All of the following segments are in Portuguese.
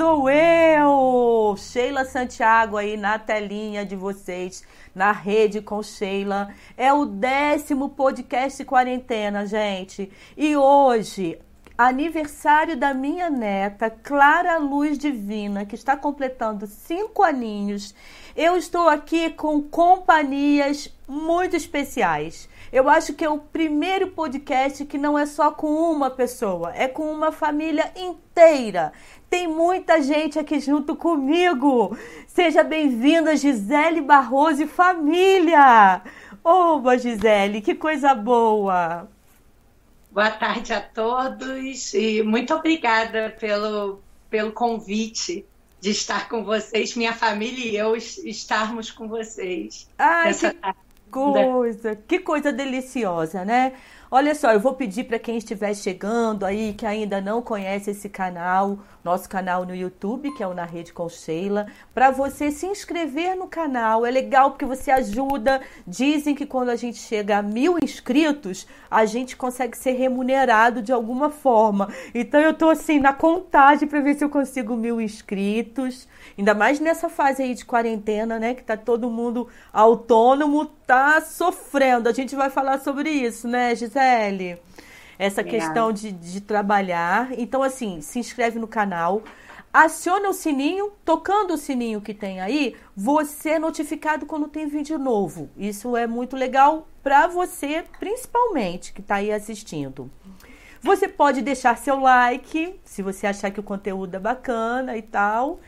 sou eu, Sheila Santiago aí na telinha de vocês, na rede com Sheila. É o décimo podcast quarentena, gente. E hoje, aniversário da minha neta, Clara Luz Divina, que está completando cinco aninhos. Eu estou aqui com companhias muito especiais. Eu acho que é o primeiro podcast que não é só com uma pessoa, é com uma família inteira. Tem muita gente aqui junto comigo. Seja bem-vinda, Gisele Barroso e família. Oba, Gisele, que coisa boa. Boa tarde a todos e muito obrigada pelo, pelo convite de estar com vocês, minha família e eu estarmos com vocês. Ai, que... tarde coisa, que coisa deliciosa, né? Olha só, eu vou pedir para quem estiver chegando aí, que ainda não conhece esse canal, nosso canal no YouTube, que é o Na Rede com Sheila, para você se inscrever no canal. É legal porque você ajuda. Dizem que quando a gente chega a mil inscritos, a gente consegue ser remunerado de alguma forma. Então eu tô assim na contagem para ver se eu consigo mil inscritos. Ainda mais nessa fase aí de quarentena, né? Que tá todo mundo autônomo, tá sofrendo. A gente vai falar sobre isso, né, Gisele? Essa é. questão de, de trabalhar. Então, assim, se inscreve no canal, aciona o sininho, tocando o sininho que tem aí, você é notificado quando tem vídeo novo. Isso é muito legal para você, principalmente, que está aí assistindo. Você pode deixar seu like, se você achar que o conteúdo é bacana e tal.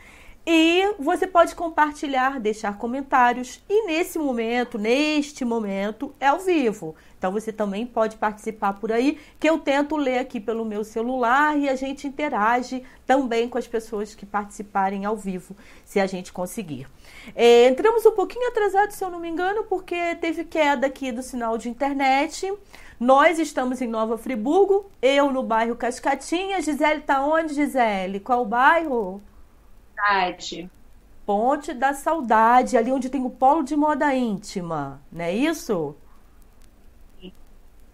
E você pode compartilhar, deixar comentários. E nesse momento, neste momento, é ao vivo. Então você também pode participar por aí, que eu tento ler aqui pelo meu celular e a gente interage também com as pessoas que participarem ao vivo, se a gente conseguir. É, entramos um pouquinho atrasado, se eu não me engano, porque teve queda aqui do sinal de internet. Nós estamos em Nova Friburgo, eu no bairro Cascatinha. Gisele está onde, Gisele? Qual o bairro? Saudade. Ponte da Saudade, ali onde tem o polo de moda íntima, não é isso?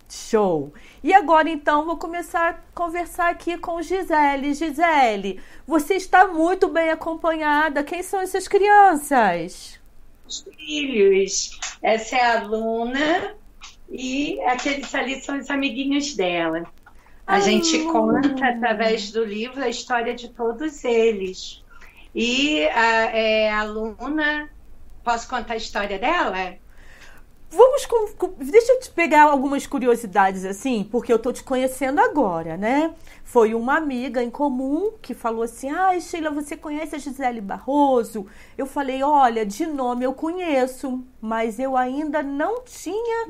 Show! E agora então vou começar a conversar aqui com Gisele. Gisele, você está muito bem acompanhada. Quem são essas crianças? Os filhos. Essa é a Luna e aqueles ali são os amiguinhos dela. A ah, gente conta através do livro a história de todos eles. E a, é, a Luna, posso contar a história dela? Vamos com, com, deixa eu te pegar algumas curiosidades assim, porque eu tô te conhecendo agora, né? Foi uma amiga em comum que falou assim: "Ai, Sheila, você conhece a Gisele Barroso?" Eu falei: "Olha, de nome eu conheço, mas eu ainda não tinha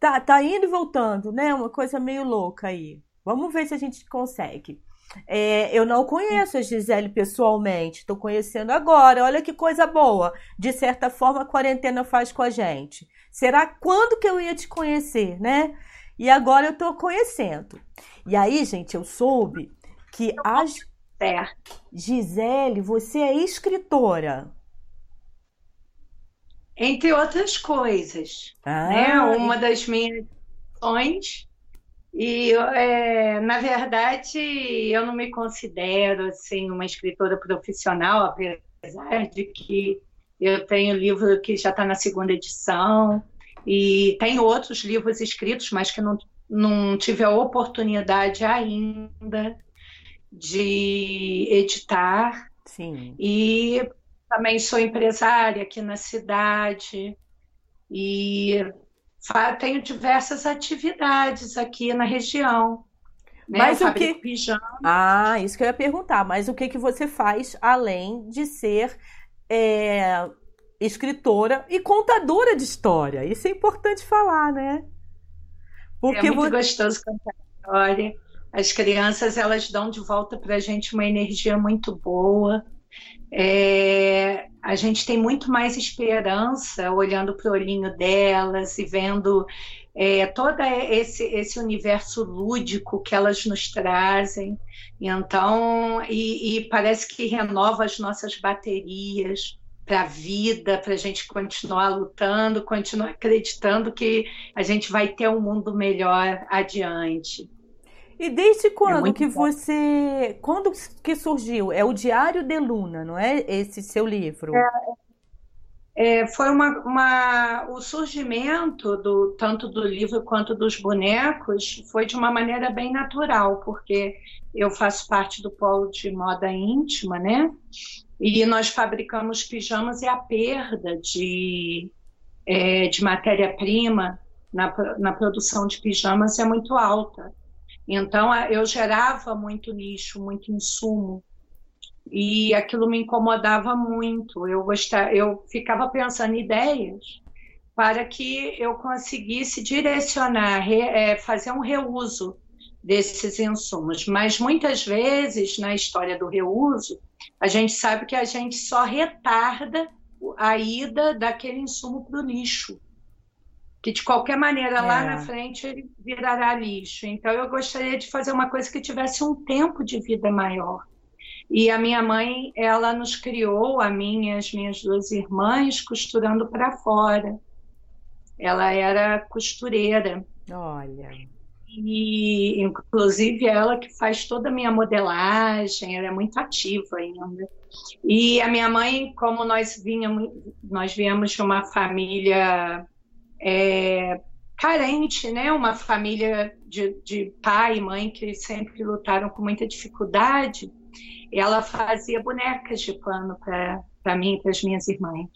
Tá, tá indo e voltando, né? Uma coisa meio louca aí. Vamos ver se a gente consegue. É, eu não conheço a Gisele pessoalmente, estou conhecendo agora. Olha que coisa boa. De certa forma, a quarentena faz com a gente. Será quando que eu ia te conhecer, né? E agora eu estou conhecendo. E aí, gente, eu soube que a é. Gisele, você é escritora. Entre outras coisas. Ah, né? Uma das minhas ações e, é, na verdade, eu não me considero assim uma escritora profissional, apesar de que eu tenho livro que já está na segunda edição e tenho outros livros escritos, mas que não, não tive a oportunidade ainda de editar. Sim. E também sou empresária aqui na cidade e tenho diversas atividades aqui na região. Né? Mas o que? Pijama. Ah, isso que eu ia perguntar. Mas o que, que você faz além de ser é, escritora e contadora de história? Isso é importante falar, né? Porque é muito você... gostoso contar história. As crianças elas dão de volta para a gente uma energia muito boa. É, a gente tem muito mais esperança olhando para o olhinho delas e vendo é, todo esse, esse universo lúdico que elas nos trazem. Então, e, e parece que renova as nossas baterias para a vida, para a gente continuar lutando, continuar acreditando que a gente vai ter um mundo melhor adiante. E desde quando é que bom. você. Quando que surgiu? É o Diário de Luna, não é? Esse seu livro? É, é, foi uma, uma, o surgimento do tanto do livro quanto dos bonecos foi de uma maneira bem natural, porque eu faço parte do polo de moda íntima, né? E nós fabricamos pijamas e a perda de, é, de matéria-prima na, na produção de pijamas é muito alta. Então eu gerava muito nicho, muito insumo e aquilo me incomodava muito. Eu gostava, eu ficava pensando em ideias para que eu conseguisse direcionar, re, é, fazer um reuso desses insumos. Mas muitas vezes na história do reuso, a gente sabe que a gente só retarda a ida daquele insumo para o lixo. Que de qualquer maneira é. lá na frente ele virará lixo. Então eu gostaria de fazer uma coisa que tivesse um tempo de vida maior. E a minha mãe, ela nos criou, a mim e as minhas duas irmãs, costurando para fora. Ela era costureira. Olha. E, inclusive, ela que faz toda a minha modelagem, ela é muito ativa ainda. E a minha mãe, como nós vínhamos, nós viemos de uma família é, carente, né? Uma família de, de pai e mãe que sempre lutaram com muita dificuldade ela fazia bonecas de pano para mim e para as minhas irmãs,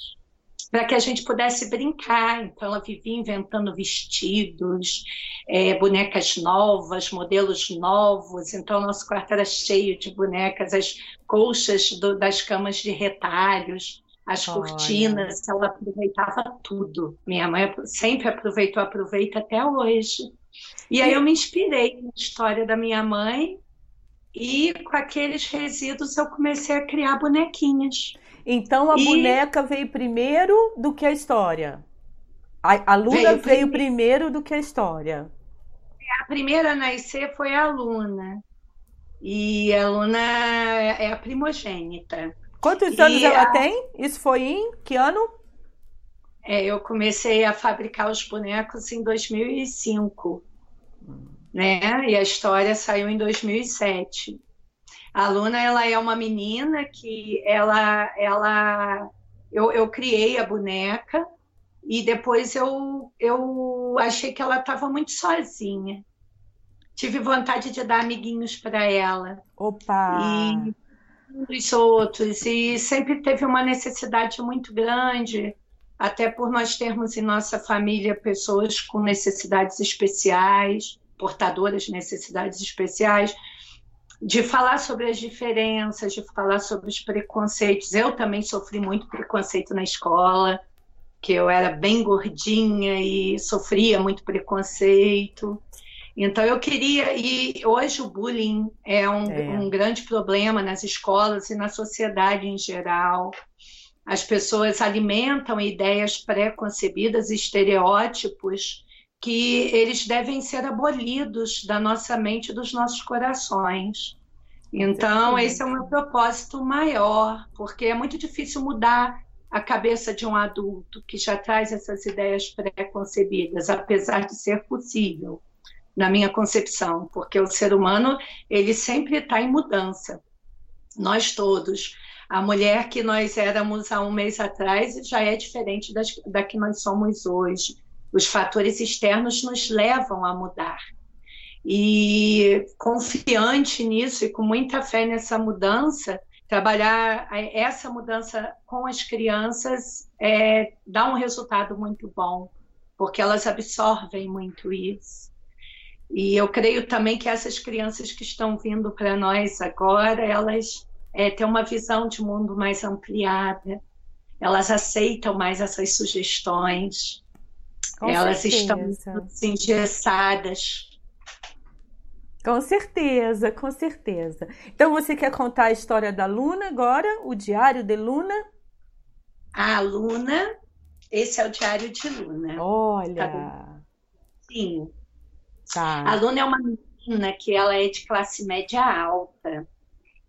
para que a gente pudesse brincar. Então, ela vivia inventando vestidos, é, bonecas novas, modelos novos. Então, nosso quarto era cheio de bonecas, as colchas do, das camas de retalhos as cortinas, ela aproveitava tudo. Minha mãe sempre aproveitou, aproveita até hoje. E aí eu me inspirei na história da minha mãe e com aqueles resíduos eu comecei a criar bonequinhas. Então a e... boneca veio primeiro do que a história. A, a Luna veio, veio primeiro do que a história. A primeira a nascer foi a Luna. E a Luna é a primogênita. Quantos anos ela a... tem? Isso foi em que ano? É, eu comecei a fabricar os bonecos em 2005 né? E a história saiu em 2007. A Luna, ela é uma menina que ela, ela, eu, eu criei a boneca e depois eu, eu achei que ela estava muito sozinha. Tive vontade de dar amiguinhos para ela. Opa! E os outros. E sempre teve uma necessidade muito grande, até por nós termos em nossa família pessoas com necessidades especiais portadoras de necessidades especiais, de falar sobre as diferenças, de falar sobre os preconceitos. Eu também sofri muito preconceito na escola, que eu era bem gordinha e sofria muito preconceito. Então eu queria, e hoje o bullying é um, é um grande problema nas escolas e na sociedade em geral. As pessoas alimentam ideias pré-concebidas, estereótipos, que eles devem ser abolidos da nossa mente e dos nossos corações. Então, esse é o meu propósito maior, porque é muito difícil mudar a cabeça de um adulto que já traz essas ideias pré-concebidas, apesar de ser possível, na minha concepção, porque o ser humano ele sempre está em mudança. Nós todos. A mulher que nós éramos há um mês atrás já é diferente das, da que nós somos hoje os fatores externos nos levam a mudar. E confiante nisso e com muita fé nessa mudança, trabalhar essa mudança com as crianças é, dá um resultado muito bom, porque elas absorvem muito isso. E eu creio também que essas crianças que estão vindo para nós agora, elas é, têm uma visão de mundo mais ampliada, elas aceitam mais essas sugestões, com Elas certeza. estão engessadas. Com certeza, com certeza. Então você quer contar a história da Luna agora? O diário de Luna? A Luna, esse é o diário de Luna. Olha. Tá Sim. Tá. A Luna é uma menina que ela é de classe média alta.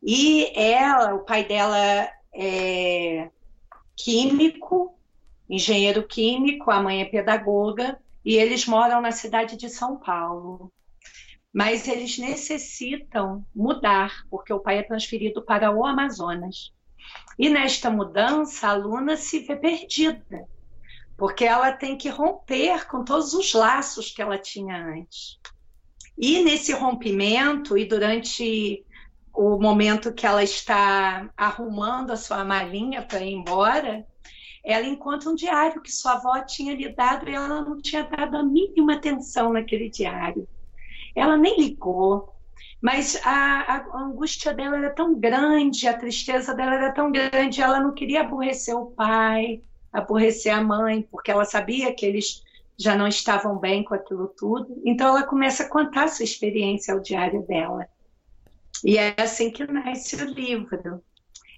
E ela, o pai dela é químico, engenheiro químico, a mãe é pedagoga, e eles moram na cidade de São Paulo. mas eles necessitam mudar, porque o pai é transferido para o Amazonas. E nesta mudança, a Luna se vê perdida, porque ela tem que romper com todos os laços que ela tinha antes. E nesse rompimento, e durante o momento que ela está arrumando a sua malinha para ir embora, ela encontra um diário que sua avó tinha lhe dado e ela não tinha dado a mínima atenção naquele diário. Ela nem ligou, mas a, a, angústia dela era tão grande, a tristeza dela era tão grande, ela não queria aborrecer o pai, aborrecer a mãe, porque ela sabia que eles já não estavam bem com aquilo tudo. Então ela começa a contar a sua experiência ao diário dela. E é assim que nasce o livro.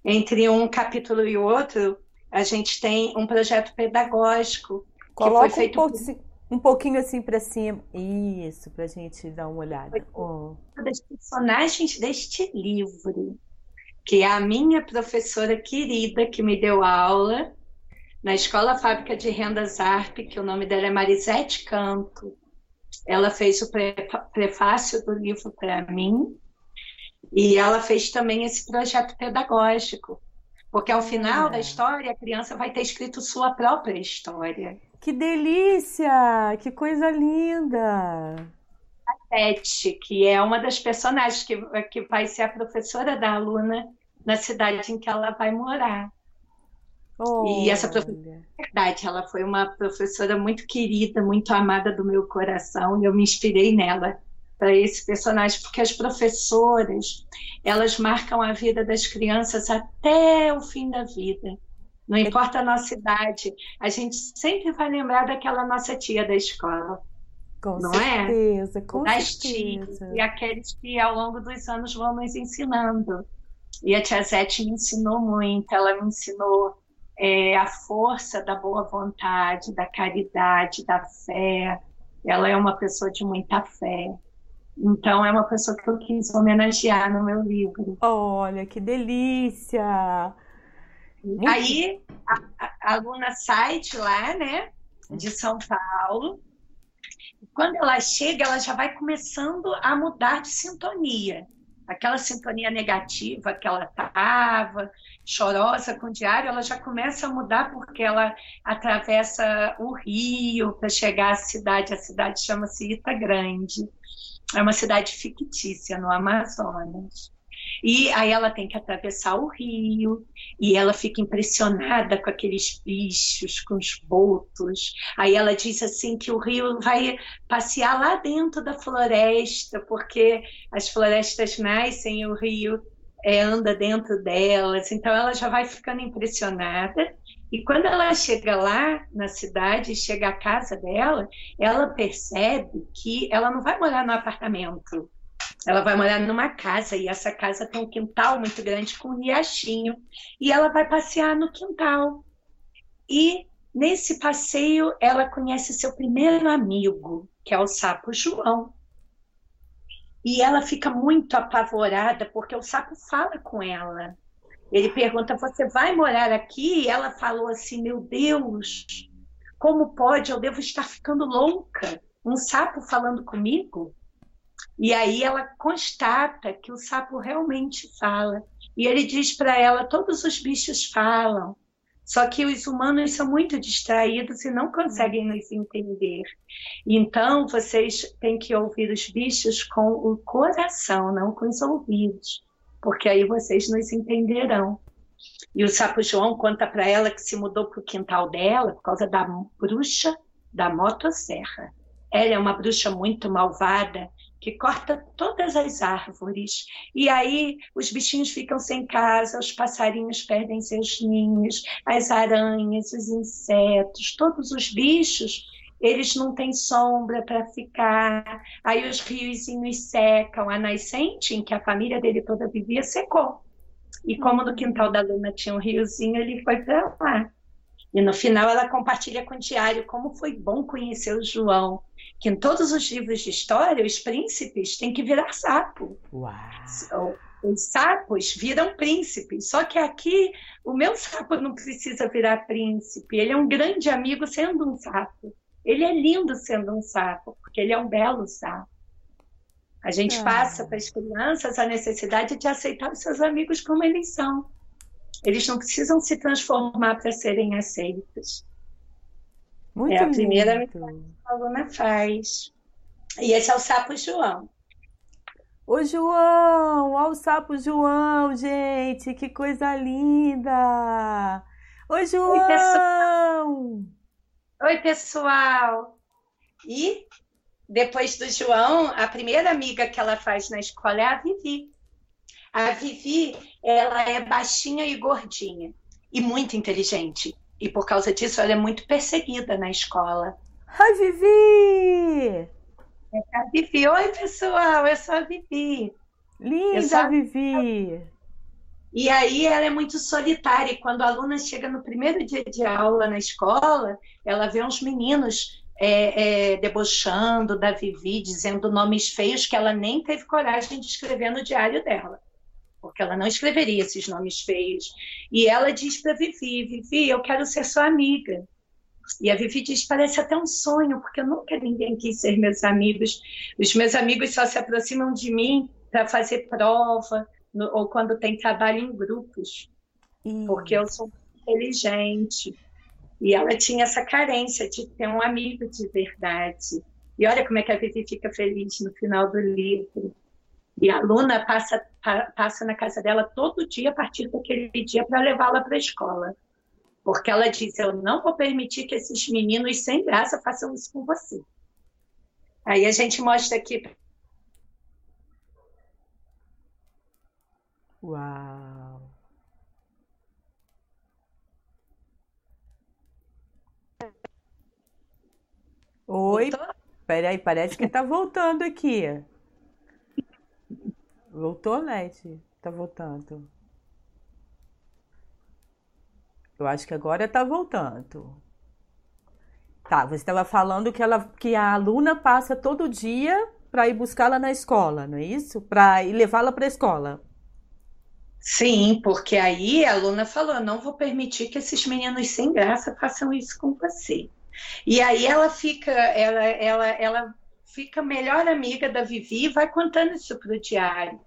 Entre um capítulo e outro, a gente tem um projeto pedagógico Coloca que foi feito um, por... um pouquinho assim para cima. Isso, para a gente dar uma olhada. Oh. Das personagens deste livro, que é a minha professora querida que me deu aula na Escola Fábrica de Rendas ARP, que o nome dela é Marisete Canto. Ela fez o prefácio do livro para mim e ela fez também esse projeto pedagógico, porque ao final é. da história a criança vai ter escrito sua própria história. Que delícia! Que coisa linda! A Tete, que é uma das personagens que, que vai ser a professora da aluna na cidade em que ela vai morar. Oh, e essa professora, verdade, ela foi uma professora muito querida, muito amada do meu coração, e eu me inspirei nela para esse personagem, porque as professoras, elas marcam a vida das crianças até o fim da vida. Não importa a nossa idade, a gente sempre vai lembrar daquela nossa tia da escola. Com não é? certeza, é? com das certeza. tias e aqueles que ao longo dos anos vão nos ensinando. E a tia Zete me ensinou muito, ela me ensinou é, a força da boa vontade, da caridade, da fé. Ela é uma pessoa de muita fé. Então, é uma pessoa que eu quis homenagear no meu livro. Olha, que delícia! Muito... Aí, a, a, aluna sai de lá, né, de São Paulo. Quando ela chega, ela já vai começando a mudar de sintonia aquela sintonia negativa que ela estava, chorosa com o diário, ela já começa a mudar porque ela atravessa o rio para chegar à cidade. A cidade chama-se Ita Grande. É uma cidade fictícia no Amazonas. E aí ela tem que atravessar o rio e ela fica impressionada com aqueles bichos, com os botos. Aí ela diz assim que o rio vai passear lá dentro da floresta, porque as florestas nascem e o rio é, anda dentro delas. Então ela já vai ficando impressionada. E quando ela chega lá na cidade, chega à casa dela, ela percebe que ela não vai morar no apartamento ela vai morar numa casa e essa casa tem um quintal muito grande com um riachinho e ela vai passear no quintal. E nesse passeio ela conhece seu primeiro amigo, que é o sapo João. E ela fica muito apavorada porque o sapo fala com ela. Ele pergunta: Você vai morar aqui? E ela falou assim: Meu Deus, como pode? Eu devo estar ficando louca. Um sapo falando comigo? E aí ela constata que o sapo realmente fala. E ele diz para ela: todos os bichos falam, só que os humanos são muito distraídos e não conseguem nos entender. Então vocês têm que ouvir os bichos com o coração, não com os ouvidos, porque aí vocês nos entenderão. E o sapo João conta para ela que se mudou para o quintal dela por causa da bruxa da motosserra. Ela é uma bruxa muito malvada que corta todas as árvores. E aí os bichinhos ficam sem casa, os passarinhos perdem seus ninhos, as aranhas, os insetos, todos os bichos, eles não têm sombra para ficar. Aí os riozinhos secam, a nascente em que a família dele toda vivia secou. E como no quintal da Luna tinha um riozinho, ele foi para lá. E no final ela compartilha com o diário como foi bom conhecer o João, que em todos os livros de história os príncipes têm que virar sapo. Uau. Os sapos viram príncipes, só que aqui o meu sapo não precisa virar príncipe, ele é um grande amigo sendo um sapo. Ele é lindo sendo um sapo, porque ele é um belo sapo. A gente ah. passa para as crianças a necessidade de aceitar os seus amigos como eles são. Eles não precisam se transformar para serem aceitos. Muito é a primeira lindo. que a aluna faz. E esse é o sapo João. Ô, João! Olha o sapo João, gente! Que coisa linda! Oi, João! Oi, pessoal! Oi, pessoal. E depois do João, a primeira amiga que ela faz na escola é a Vivi. A Vivi, ela é baixinha e gordinha e muito inteligente. E por causa disso, ela é muito perseguida na escola. Ai, Vivi! É a Vivi. Oi, pessoal, eu sou a Vivi. Linda, a... Vivi! E aí ela é muito solitária. E quando a aluna chega no primeiro dia de aula na escola, ela vê uns meninos é, é, debochando da Vivi, dizendo nomes feios que ela nem teve coragem de escrever no diário dela. Porque ela não escreveria esses nomes feios. E ela diz para Vivi: Vivi, eu quero ser sua amiga. E a Vivi diz: parece até um sonho, porque nunca ninguém quis ser meus amigos. Os meus amigos só se aproximam de mim para fazer prova no, ou quando tem trabalho em grupos, porque eu sou inteligente. E ela tinha essa carência de ter um amigo de verdade. E olha como é que a Vivi fica feliz no final do livro. E a Luna passa, passa na casa dela todo dia a partir daquele dia para levá-la para a escola. Porque ela diz: Eu não vou permitir que esses meninos sem graça façam isso com você. Aí a gente mostra aqui. Uau! Oi, Voltou? peraí, parece que tá voltando aqui. Voltou, Leti? Tá voltando. Eu acho que agora tá voltando. Tá, você estava falando que, ela, que a aluna passa todo dia para ir buscá-la na escola, não é isso? Para ir levá-la para a escola. Sim, porque aí a aluna falou: não vou permitir que esses meninos sem graça façam isso com você. E aí ela fica, ela, ela, ela fica melhor amiga da Vivi e vai contando isso para o diário,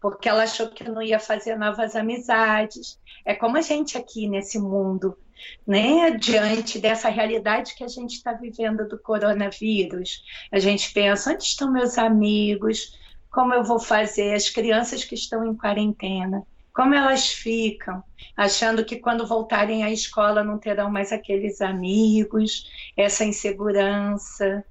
porque ela achou que não ia fazer novas amizades. É como a gente aqui nesse mundo, né? Diante dessa realidade que a gente está vivendo do coronavírus, a gente pensa: onde estão meus amigos? Como eu vou fazer? As crianças que estão em quarentena como elas ficam, achando que quando voltarem à escola não terão mais aqueles amigos, essa insegurança.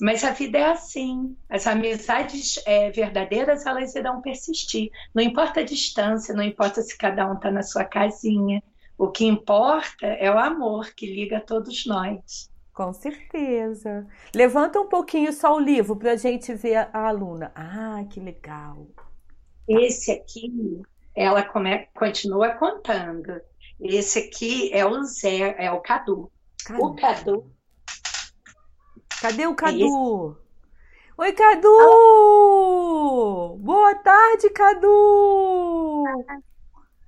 Mas a vida é assim. As amizades é, verdadeiras elas irão persistir. Não importa a distância, não importa se cada um está na sua casinha. O que importa é o amor que liga todos nós. Com certeza. Levanta um pouquinho só o livro para a gente ver a aluna. Ah, que legal. Esse aqui ela come, continua contando. Esse aqui é o Zé, é o Cadu. Cadu. O Cadu. Cadê o Cadu? Esse... Oi, Cadu! Ah. Boa tarde, Cadu!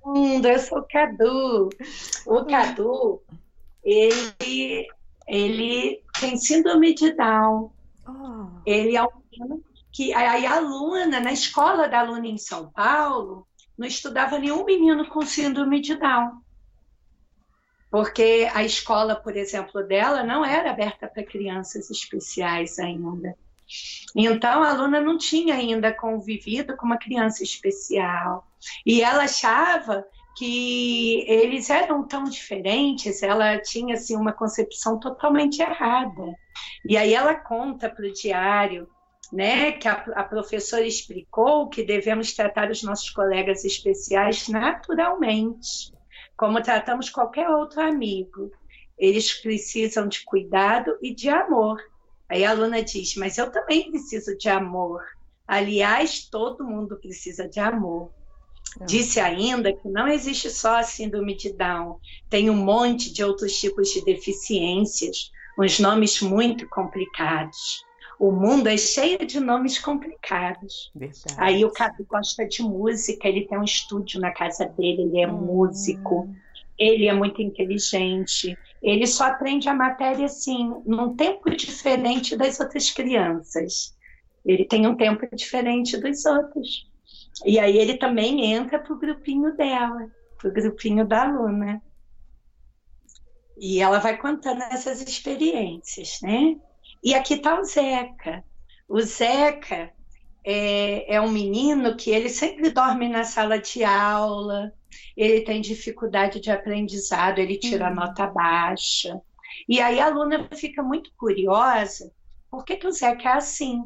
Hum, eu sou o Cadu. O Cadu, ele, ele tem síndrome de Down. Oh. Ele é um que aí a aluna, na escola da aluna em São Paulo, não estudava nenhum menino com síndrome de Down. Porque a escola, por exemplo, dela não era aberta para crianças especiais ainda. Então, a aluna não tinha ainda convivido com uma criança especial. E ela achava que eles eram tão diferentes, ela tinha assim, uma concepção totalmente errada. E aí ela conta para o diário né, que a, a, professora explicou que devemos tratar os nossos colegas especiais naturalmente, como tratamos qualquer outro amigo. Eles precisam de cuidado e de amor. Aí a aluna diz: Mas eu também preciso de amor. Aliás, todo mundo precisa de amor. É. Disse ainda que não existe só a síndrome de Down, tem um monte de outros tipos de deficiências, uns nomes muito complicados. O mundo é cheio de nomes complicados. Verdade. Aí o Cadu gosta de música, ele tem um estúdio na casa dele, ele é hum. músico, ele é muito inteligente. Ele só aprende a matéria assim, num tempo diferente das outras crianças. Ele tem um tempo diferente dos outros. E aí ele também entra para o grupinho dela, para o grupinho da aluna. E ela vai contando essas experiências, né? E aqui está o Zeca. O Zeca é, é um menino que ele sempre dorme na sala de aula, ele tem dificuldade de aprendizado, ele tira uhum. nota baixa. E aí a aluna fica muito curiosa, por que, que o Zeca é assim?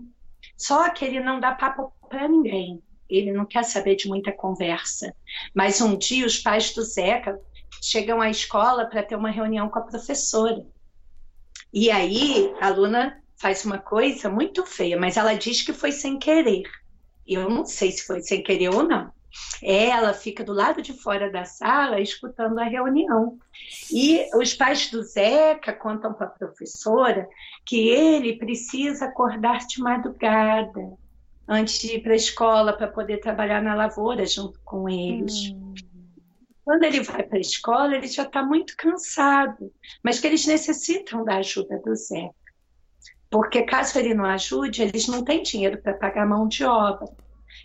Só que ele não dá papo para ninguém, ele não quer saber de muita conversa. Mas um dia os pais do Zeca chegam à escola para ter uma reunião com a professora. E aí a aluna faz uma coisa muito feia, mas ela diz que foi sem querer. Eu não sei se foi sem querer ou não. Ela fica do lado de fora da sala escutando a reunião. E os pais do Zeca contam para a professora que ele precisa acordar de madrugada antes de ir para a escola para poder trabalhar na lavoura junto com eles. Hum. Quando ele vai para a escola, ele já está muito cansado, mas que eles necessitam da ajuda do Zeca. Porque caso ele não ajude, eles não têm dinheiro para pagar mão de obra.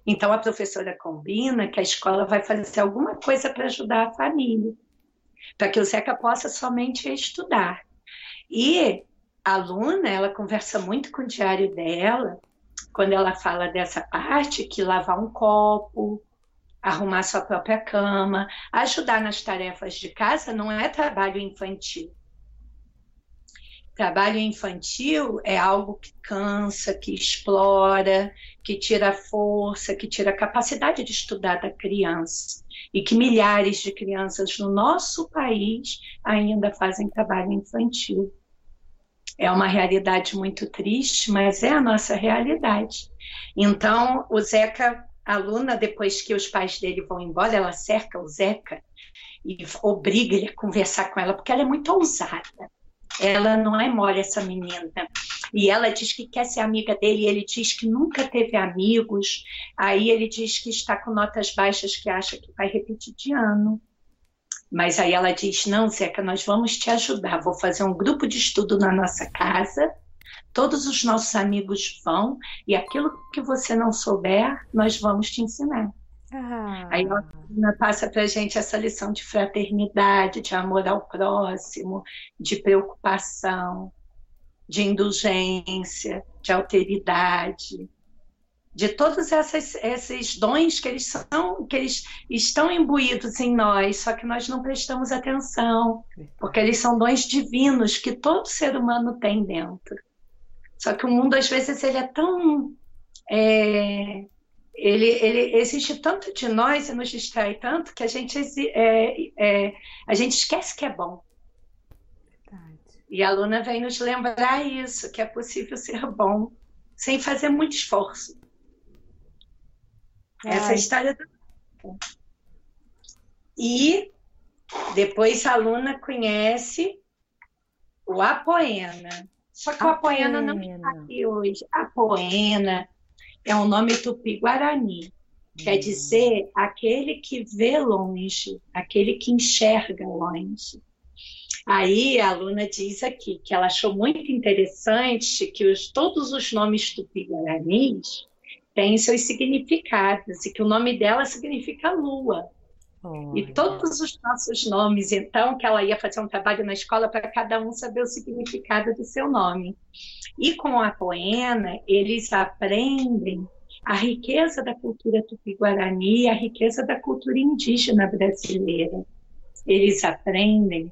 Então a professora combina que a escola vai fazer alguma coisa para ajudar a família, para que o Zeca possa somente estudar. E a aluna, ela conversa muito com o diário dela, quando ela fala dessa parte, que lavar um copo, arrumar sua própria cama, ajudar nas tarefas de casa não é trabalho infantil. Trabalho infantil é algo que cansa, que explora, que tira força, que tira a capacidade de estudar da criança. E que milhares de crianças no nosso país ainda fazem trabalho infantil. É uma realidade muito triste, mas é a nossa realidade. Então, o Zeca, aluna, depois que os pais dele vão embora, ela cerca o Zeca e obriga ele a conversar com ela, porque ela é muito ousada. Ela não é mole, essa menina. E ela diz que quer ser amiga dele, e ele diz que nunca teve amigos. Aí ele diz que está com notas baixas, que acha que vai repetir de ano. Mas aí ela diz: Não, Zeca, nós vamos te ajudar. Vou fazer um grupo de estudo na nossa casa. Todos os nossos amigos vão, e aquilo que você não souber, nós vamos te ensinar. Ah. Aí a Ana passa para a gente essa lição de fraternidade, de amor ao próximo, de preocupação, de indulgência, de alteridade, de todos essas, esses dons que eles são, que eles estão imbuídos em nós, só que nós não prestamos atenção, porque eles são dons divinos que todo ser humano tem dentro. Só que o mundo às vezes ele é tão é, ele, ele existe tanto de nós e nos distrai tanto que a gente, é, é, a gente esquece que é bom. Verdade. E a Luna vem nos lembrar isso, que é possível ser bom sem fazer muito esforço. Ai. Essa é a história do. E depois a Luna conhece o Apoena. Só que Apoena. o Apoena não está aqui hoje. Apoena é um nome tupi-guarani. Quer hum. dizer aquele que vê longe, aquele que enxerga longe. Aí a aluna diz aqui que ela achou muito interessante que os, todos os nomes tupi-guaranis têm seus significados e que o nome dela significa lua. E todos os nossos nomes, então, que ela ia fazer um trabalho na escola para cada um saber o significado do seu nome. E com a Poena, eles aprendem a riqueza da cultura tupi-guarani, a riqueza da cultura indígena brasileira. Eles aprendem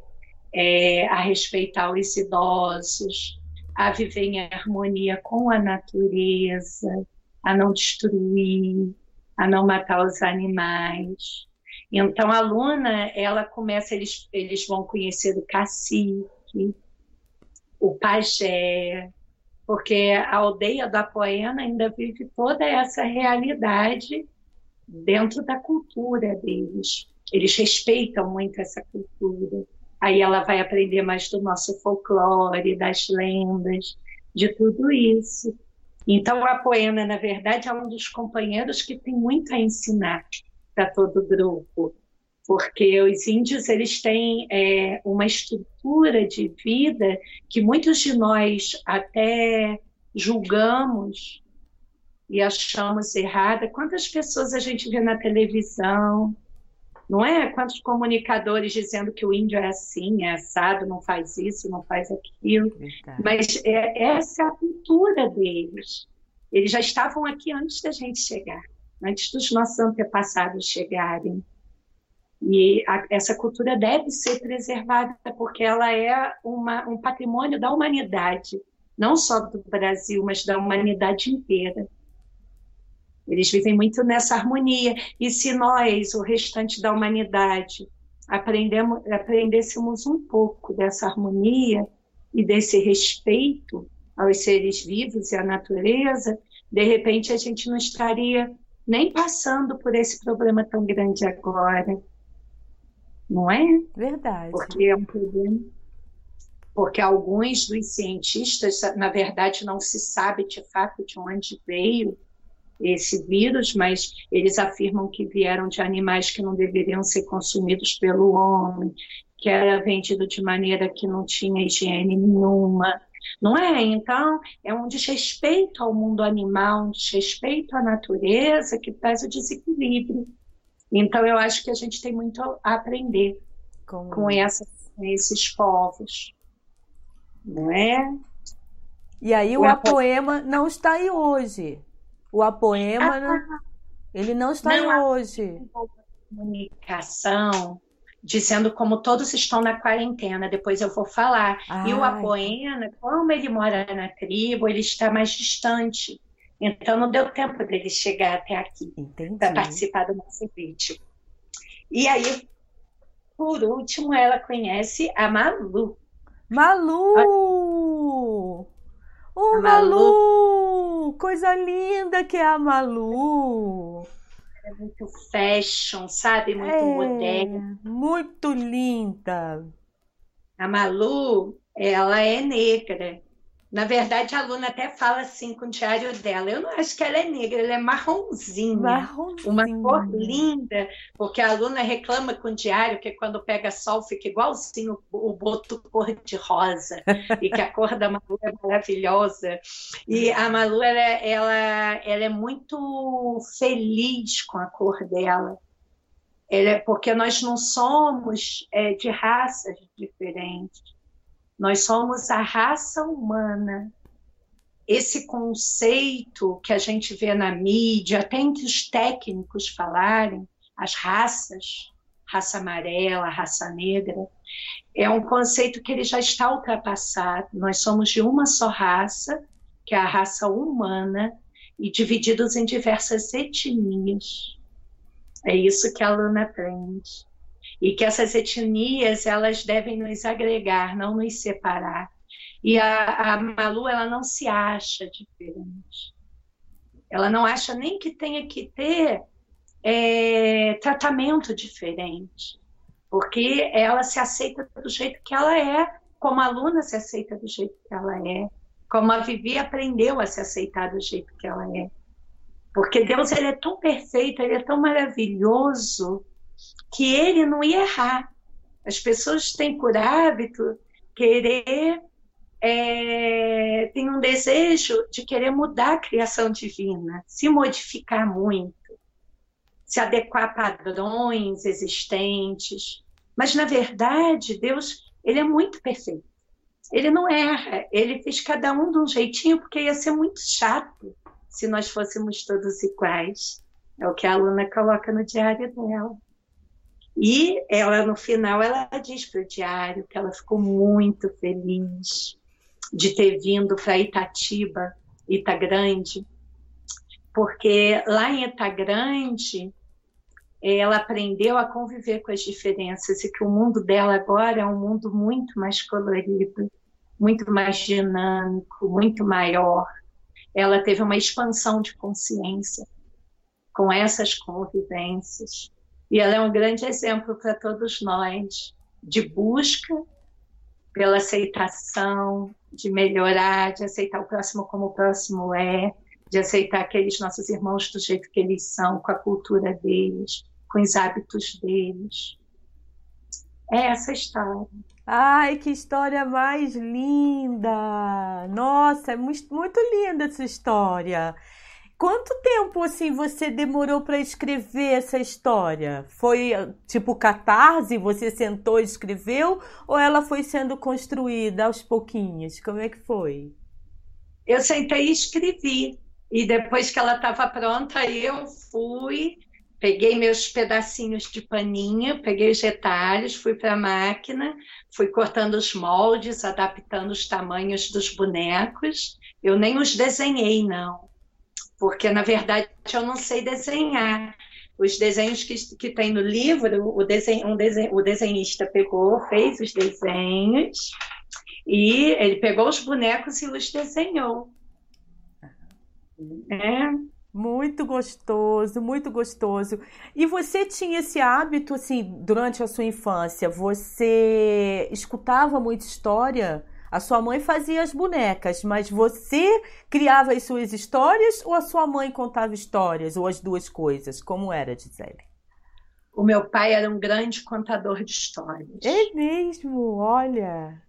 é, a respeitar os idosos, a viver em harmonia com a natureza, a não destruir, a não matar os animais. Então, a aluna, ela começa, eles, eles vão conhecer o cacique, o pajé, porque a aldeia da Poena ainda vive toda essa realidade dentro da cultura deles. Eles respeitam muito essa cultura. Aí ela vai aprender mais do nosso folclore, das lendas, de tudo isso. Então a Poena, na verdade, é um dos companheiros que tem muito a ensinar para todo o grupo porque os índios eles têm é, uma estrutura de vida que muitos de nós até julgamos e achamos errada. Quantas pessoas a gente vê na televisão, não é? Quantos comunicadores dizendo que o índio é assim, é assado, não faz isso, não faz aquilo. Verdade. Mas é, essa é a cultura deles. Eles já estavam aqui antes da gente chegar, antes dos nossos antepassados chegarem. E a, essa cultura deve ser preservada porque ela é uma, um patrimônio da humanidade, não só do Brasil, mas da humanidade inteira. Eles vivem muito nessa harmonia. E se nós, o restante da humanidade, aprendemos, aprendêssemos um pouco dessa harmonia e desse respeito aos seres vivos e à natureza, de repente a gente não estaria nem passando por esse problema tão grande agora não é? Verdade. Porque é um problema. Porque alguns dos cientistas, na verdade, não se sabe de fato de onde veio esse vírus, mas eles afirmam que vieram de animais que não deveriam ser consumidos pelo homem, que era vendido de maneira que não tinha higiene nenhuma. Não é? Então, é um desrespeito ao mundo animal, um desrespeito à natureza que traz o desequilíbrio. Então, eu acho que a gente tem muito a aprender com, com essa, esses povos, não é? E aí o, o apoema não está aí hoje. O apoema, ah, ele não está não, aí hoje. Comunicação dizendo como todos estão na quarentena, depois eu vou falar. Ai. E o apoema, como ele mora na tribo, ele está mais distante. Então não deu tempo dele chegar até aqui para participar do nosso vídeo. E aí, por último, ela conhece a Malu. Malu! Oh, Malu! Malu! Coisa linda que é a Malu! É muito fashion, sabe? Muito é, moderna. Muito linda. A Malu, ela é negra. Na verdade, a aluna até fala assim com o diário dela. Eu não acho que ela é negra, ela é marronzinha. marronzinha. Uma cor linda, porque a aluna reclama com o diário que quando pega sol fica igualzinho o boto cor de rosa. e que a cor da Malu é maravilhosa. E a Malu, ela, ela, ela é muito feliz com a cor dela. Ela é, porque nós não somos é, de raças diferentes nós somos a raça humana. Esse conceito que a gente vê na mídia, até entre os técnicos falarem, as raças, raça amarela, raça negra, é um conceito que ele já está ultrapassado. Nós somos de uma só raça, que é a raça humana, e divididos em diversas etnias. É isso que a Luna aprende e que essas etnias elas devem nos agregar, não nos separar. E a, a Malu ela não se acha diferente. Ela não acha nem que tenha que ter é, tratamento diferente, porque ela se aceita do jeito que ela é, como a aluna se aceita do jeito que ela é, como a Vivi aprendeu a se aceitar do jeito que ela é. Porque Deus ele é tão perfeito, ele é tão maravilhoso, que ele não ia errar. As pessoas têm por hábito querer, é, tem um desejo de querer mudar a criação divina, se modificar muito, se adequar a padrões existentes. Mas, na verdade, Deus ele é muito perfeito. Ele não erra, ele fez cada um de um jeitinho, porque ia ser muito chato se nós fôssemos todos iguais. É o que a aluna coloca no diário dela. E ela, no final, ela diz para o diário que ela ficou muito feliz de ter vindo para Itatiba, Itagrande, porque lá em Itagrande ela aprendeu a conviver com as diferenças e que o mundo dela agora é um mundo muito mais colorido, muito mais dinâmico, muito maior. Ela teve uma expansão de consciência com essas convivências. E ela é um grande exemplo para todos nós de busca pela aceitação, de melhorar, de aceitar o próximo como o próximo é, de aceitar aqueles nossos irmãos do jeito que eles são, com a cultura deles, com os hábitos deles. É essa história. Ai, que história mais linda! Nossa, é muito, muito linda essa história. Quanto tempo assim você demorou para escrever essa história? Foi tipo catarse, você sentou e escreveu ou ela foi sendo construída aos pouquinhos? Como é que foi? Eu sentei e escrevi. E depois que ela estava pronta, eu fui, peguei meus pedacinhos de paninha, peguei os retalhos, fui para a máquina, fui cortando os moldes, adaptando os tamanhos dos bonecos. Eu nem os desenhei, não porque na verdade eu não sei desenhar. Os desenhos que, que tem no livro, o, desenho, um desenho, o desenhista pegou, fez os desenhos e ele pegou os bonecos e os desenhou. É. Muito gostoso, muito gostoso. E você tinha esse hábito, assim, durante a sua infância? Você escutava muita história? A sua mãe fazia as bonecas, mas você criava as suas histórias ou a sua mãe contava histórias, ou as duas coisas? Como era, Gisele? O meu pai era um grande contador de histórias. É mesmo, olha.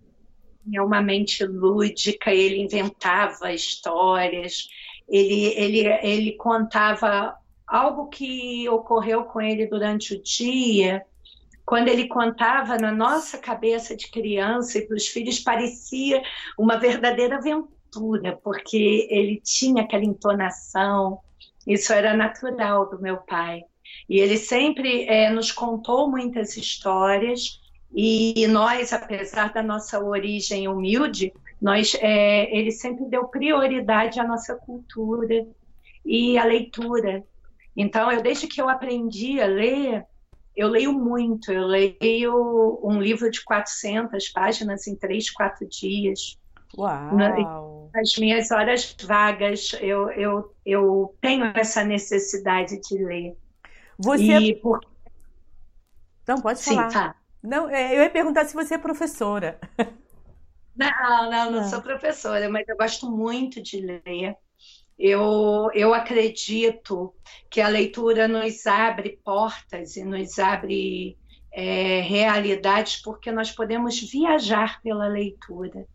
Tinha uma mente lúdica, ele inventava histórias, ele, ele, ele contava algo que ocorreu com ele durante o dia quando ele contava na nossa cabeça de criança e para os filhos, parecia uma verdadeira aventura, porque ele tinha aquela entonação, isso era natural do meu pai. E ele sempre é, nos contou muitas histórias, e nós, apesar da nossa origem humilde, nós, é, ele sempre deu prioridade à nossa cultura e à leitura. Então, eu desde que eu aprendi a ler, eu leio muito, eu leio um livro de 400 páginas em três, quatro dias. Uau! Nas minhas horas vagas, eu, eu, eu tenho essa necessidade de ler. Você. E por... Não, pode falar. Sim, tá. Não, é, eu ia perguntar se você é professora. Não, não, não ah. sou professora, mas eu gosto muito de ler. Eu, eu acredito que a leitura nos abre portas e nos abre é, realidades, porque nós podemos viajar pela leitura.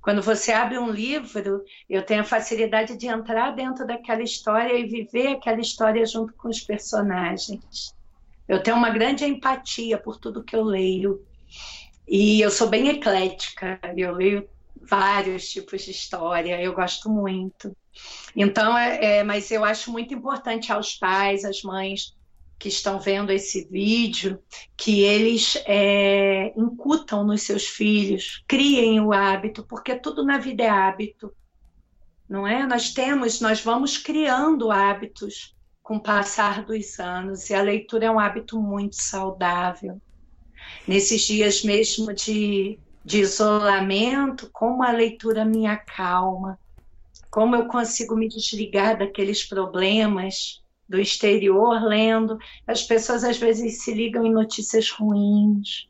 Quando você abre um livro, eu tenho a facilidade de entrar dentro daquela história e viver aquela história junto com os personagens. Eu tenho uma grande empatia por tudo que eu leio. E eu sou bem eclética, eu leio vários tipos de história, eu gosto muito. Então, é, é, mas eu acho muito importante aos pais, às mães que estão vendo esse vídeo, que eles é, incutam nos seus filhos, criem o hábito, porque tudo na vida é hábito, não é? Nós temos, nós vamos criando hábitos com o passar dos anos, e a leitura é um hábito muito saudável. Nesses dias mesmo de, de isolamento, como a leitura me acalma, como eu consigo me desligar daqueles problemas do exterior lendo. As pessoas às vezes se ligam em notícias ruins,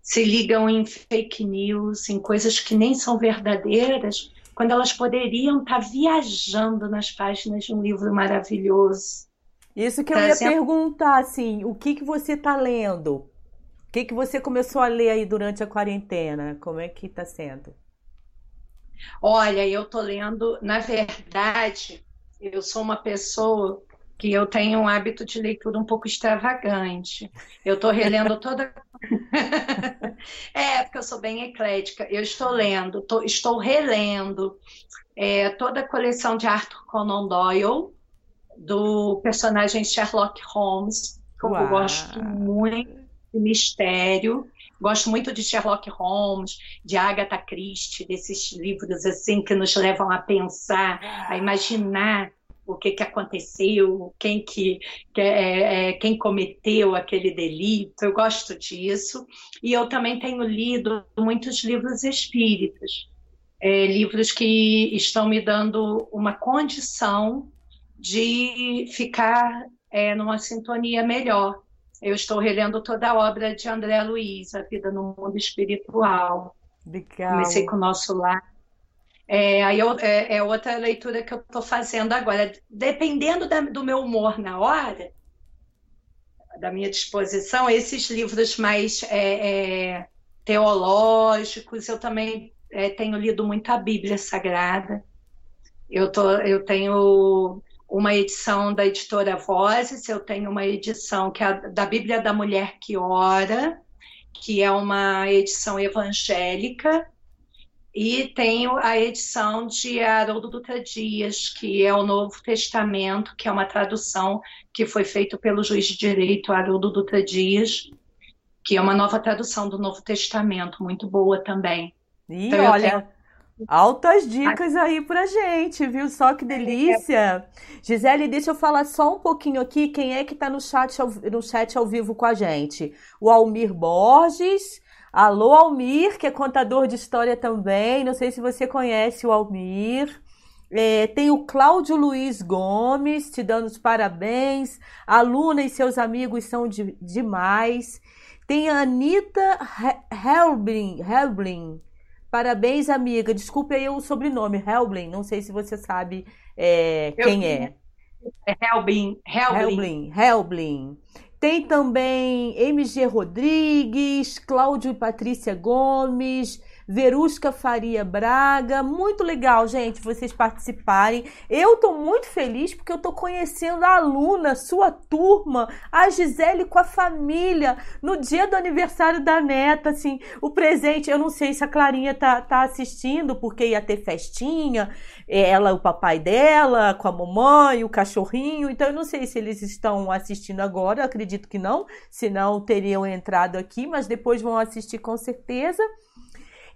se ligam em fake news, em coisas que nem são verdadeiras, quando elas poderiam estar viajando nas páginas de um livro maravilhoso. Isso que eu ia perguntar, assim, o que, que você está lendo? O que, que você começou a ler aí durante a quarentena? Como é que está sendo? Olha, eu tô lendo, na verdade, eu sou uma pessoa que eu tenho um hábito de leitura um pouco extravagante. Eu estou relendo toda. é, porque eu sou bem eclética. Eu estou lendo, tô, estou relendo é, toda a coleção de Arthur Conan Doyle, do personagem Sherlock Holmes, que eu gosto muito de mistério. Gosto muito de Sherlock Holmes, de Agatha Christie, desses livros assim que nos levam a pensar, a imaginar o que, que aconteceu, quem que, que é, é, quem cometeu aquele delito. Eu gosto disso. E eu também tenho lido muitos livros espíritas, é, livros que estão me dando uma condição de ficar é, numa sintonia melhor eu estou relendo toda a obra de André Luiz, A Vida no Mundo Espiritual. Legal. Comecei com o Nosso Lar. É, aí eu, é, é, outra leitura que eu estou fazendo agora. Dependendo da, do meu humor na hora, da minha disposição, esses livros mais é, é teológicos, eu também é, tenho lido muito a Bíblia Sagrada. Eu, tô, eu tenho uma edição da editora Vozes, eu tenho uma edição que é da Bíblia da Mulher que Ora, que é uma edição evangélica, e tenho a edição de Haroldo Dutra Dias, que é o Novo Testamento, que é uma tradução que foi feita pelo juiz de direito Haroldo Dutra Dias, que é uma nova tradução do Novo Testamento, muito boa também. E então, olha. Altas dicas aí pra gente, viu? Só que delícia. Gisele, deixa eu falar só um pouquinho aqui quem é que tá no chat, no chat ao vivo com a gente. O Almir Borges, Alô, Almir, que é contador de história também. Não sei se você conhece o Almir. É, tem o Cláudio Luiz Gomes te dando os parabéns. A Luna e seus amigos são de, demais. Tem a Anitta Helblin. Helblin. Parabéns, amiga. Desculpe aí o sobrenome, Helblin. Não sei se você sabe é, quem é. É Helblin. Helblin. Helblin. Tem também MG Rodrigues, Cláudio e Patrícia Gomes, Verusca Faria Braga. Muito legal, gente, vocês participarem. Eu estou muito feliz porque eu estou conhecendo a aluna, sua turma, a Gisele com a família, no dia do aniversário da neta, assim, o presente, eu não sei se a Clarinha tá, tá assistindo, porque ia ter festinha, ela, o papai dela, com a mamãe, o cachorrinho, então eu não sei se eles estão assistindo agora, acredito que não, senão teriam entrado aqui, mas depois vão assistir com certeza.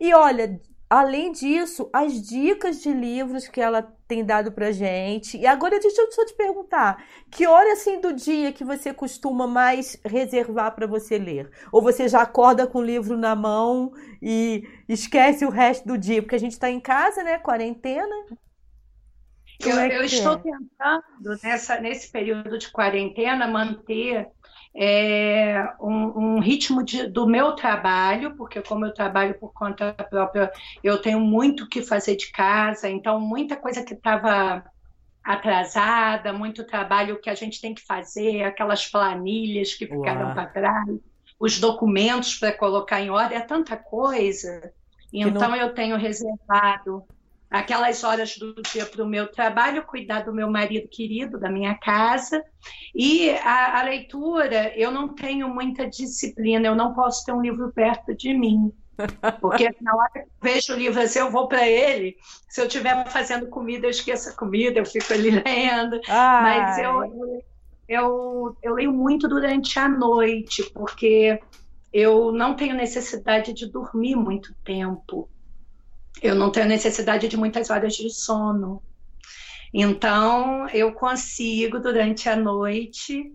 E olha, além disso, as dicas de livros que ela tem dado pra gente. E agora deixa eu só te perguntar, que hora assim do dia que você costuma mais reservar para você ler? Ou você já acorda com o livro na mão e esquece o resto do dia? Porque a gente está em casa, né, quarentena. Eu, é eu estou é? tentando, nessa, nesse período de quarentena, manter é, um, um, ritmo de, do meu trabalho, porque como eu trabalho por conta própria, eu tenho muito que fazer de casa, então muita coisa que estava atrasada, muito trabalho que a gente tem que fazer, aquelas planilhas que ficaram para trás, os documentos para colocar em ordem, é tanta coisa. Então não... eu tenho reservado aquelas horas do dia para o meu trabalho, cuidar do meu marido querido, da minha casa. E a, a, leitura, eu não tenho muita disciplina, eu não posso ter um livro perto de mim. Porque na hora que eu vejo o livro assim, eu vou para ele. Se eu estiver fazendo comida, eu esqueço a comida, eu fico ali lendo. Ai. Mas eu, eu, eu leio muito durante a noite, porque eu não tenho necessidade de dormir muito tempo eu não tenho necessidade de muitas horas de sono. Então, eu consigo, durante a noite,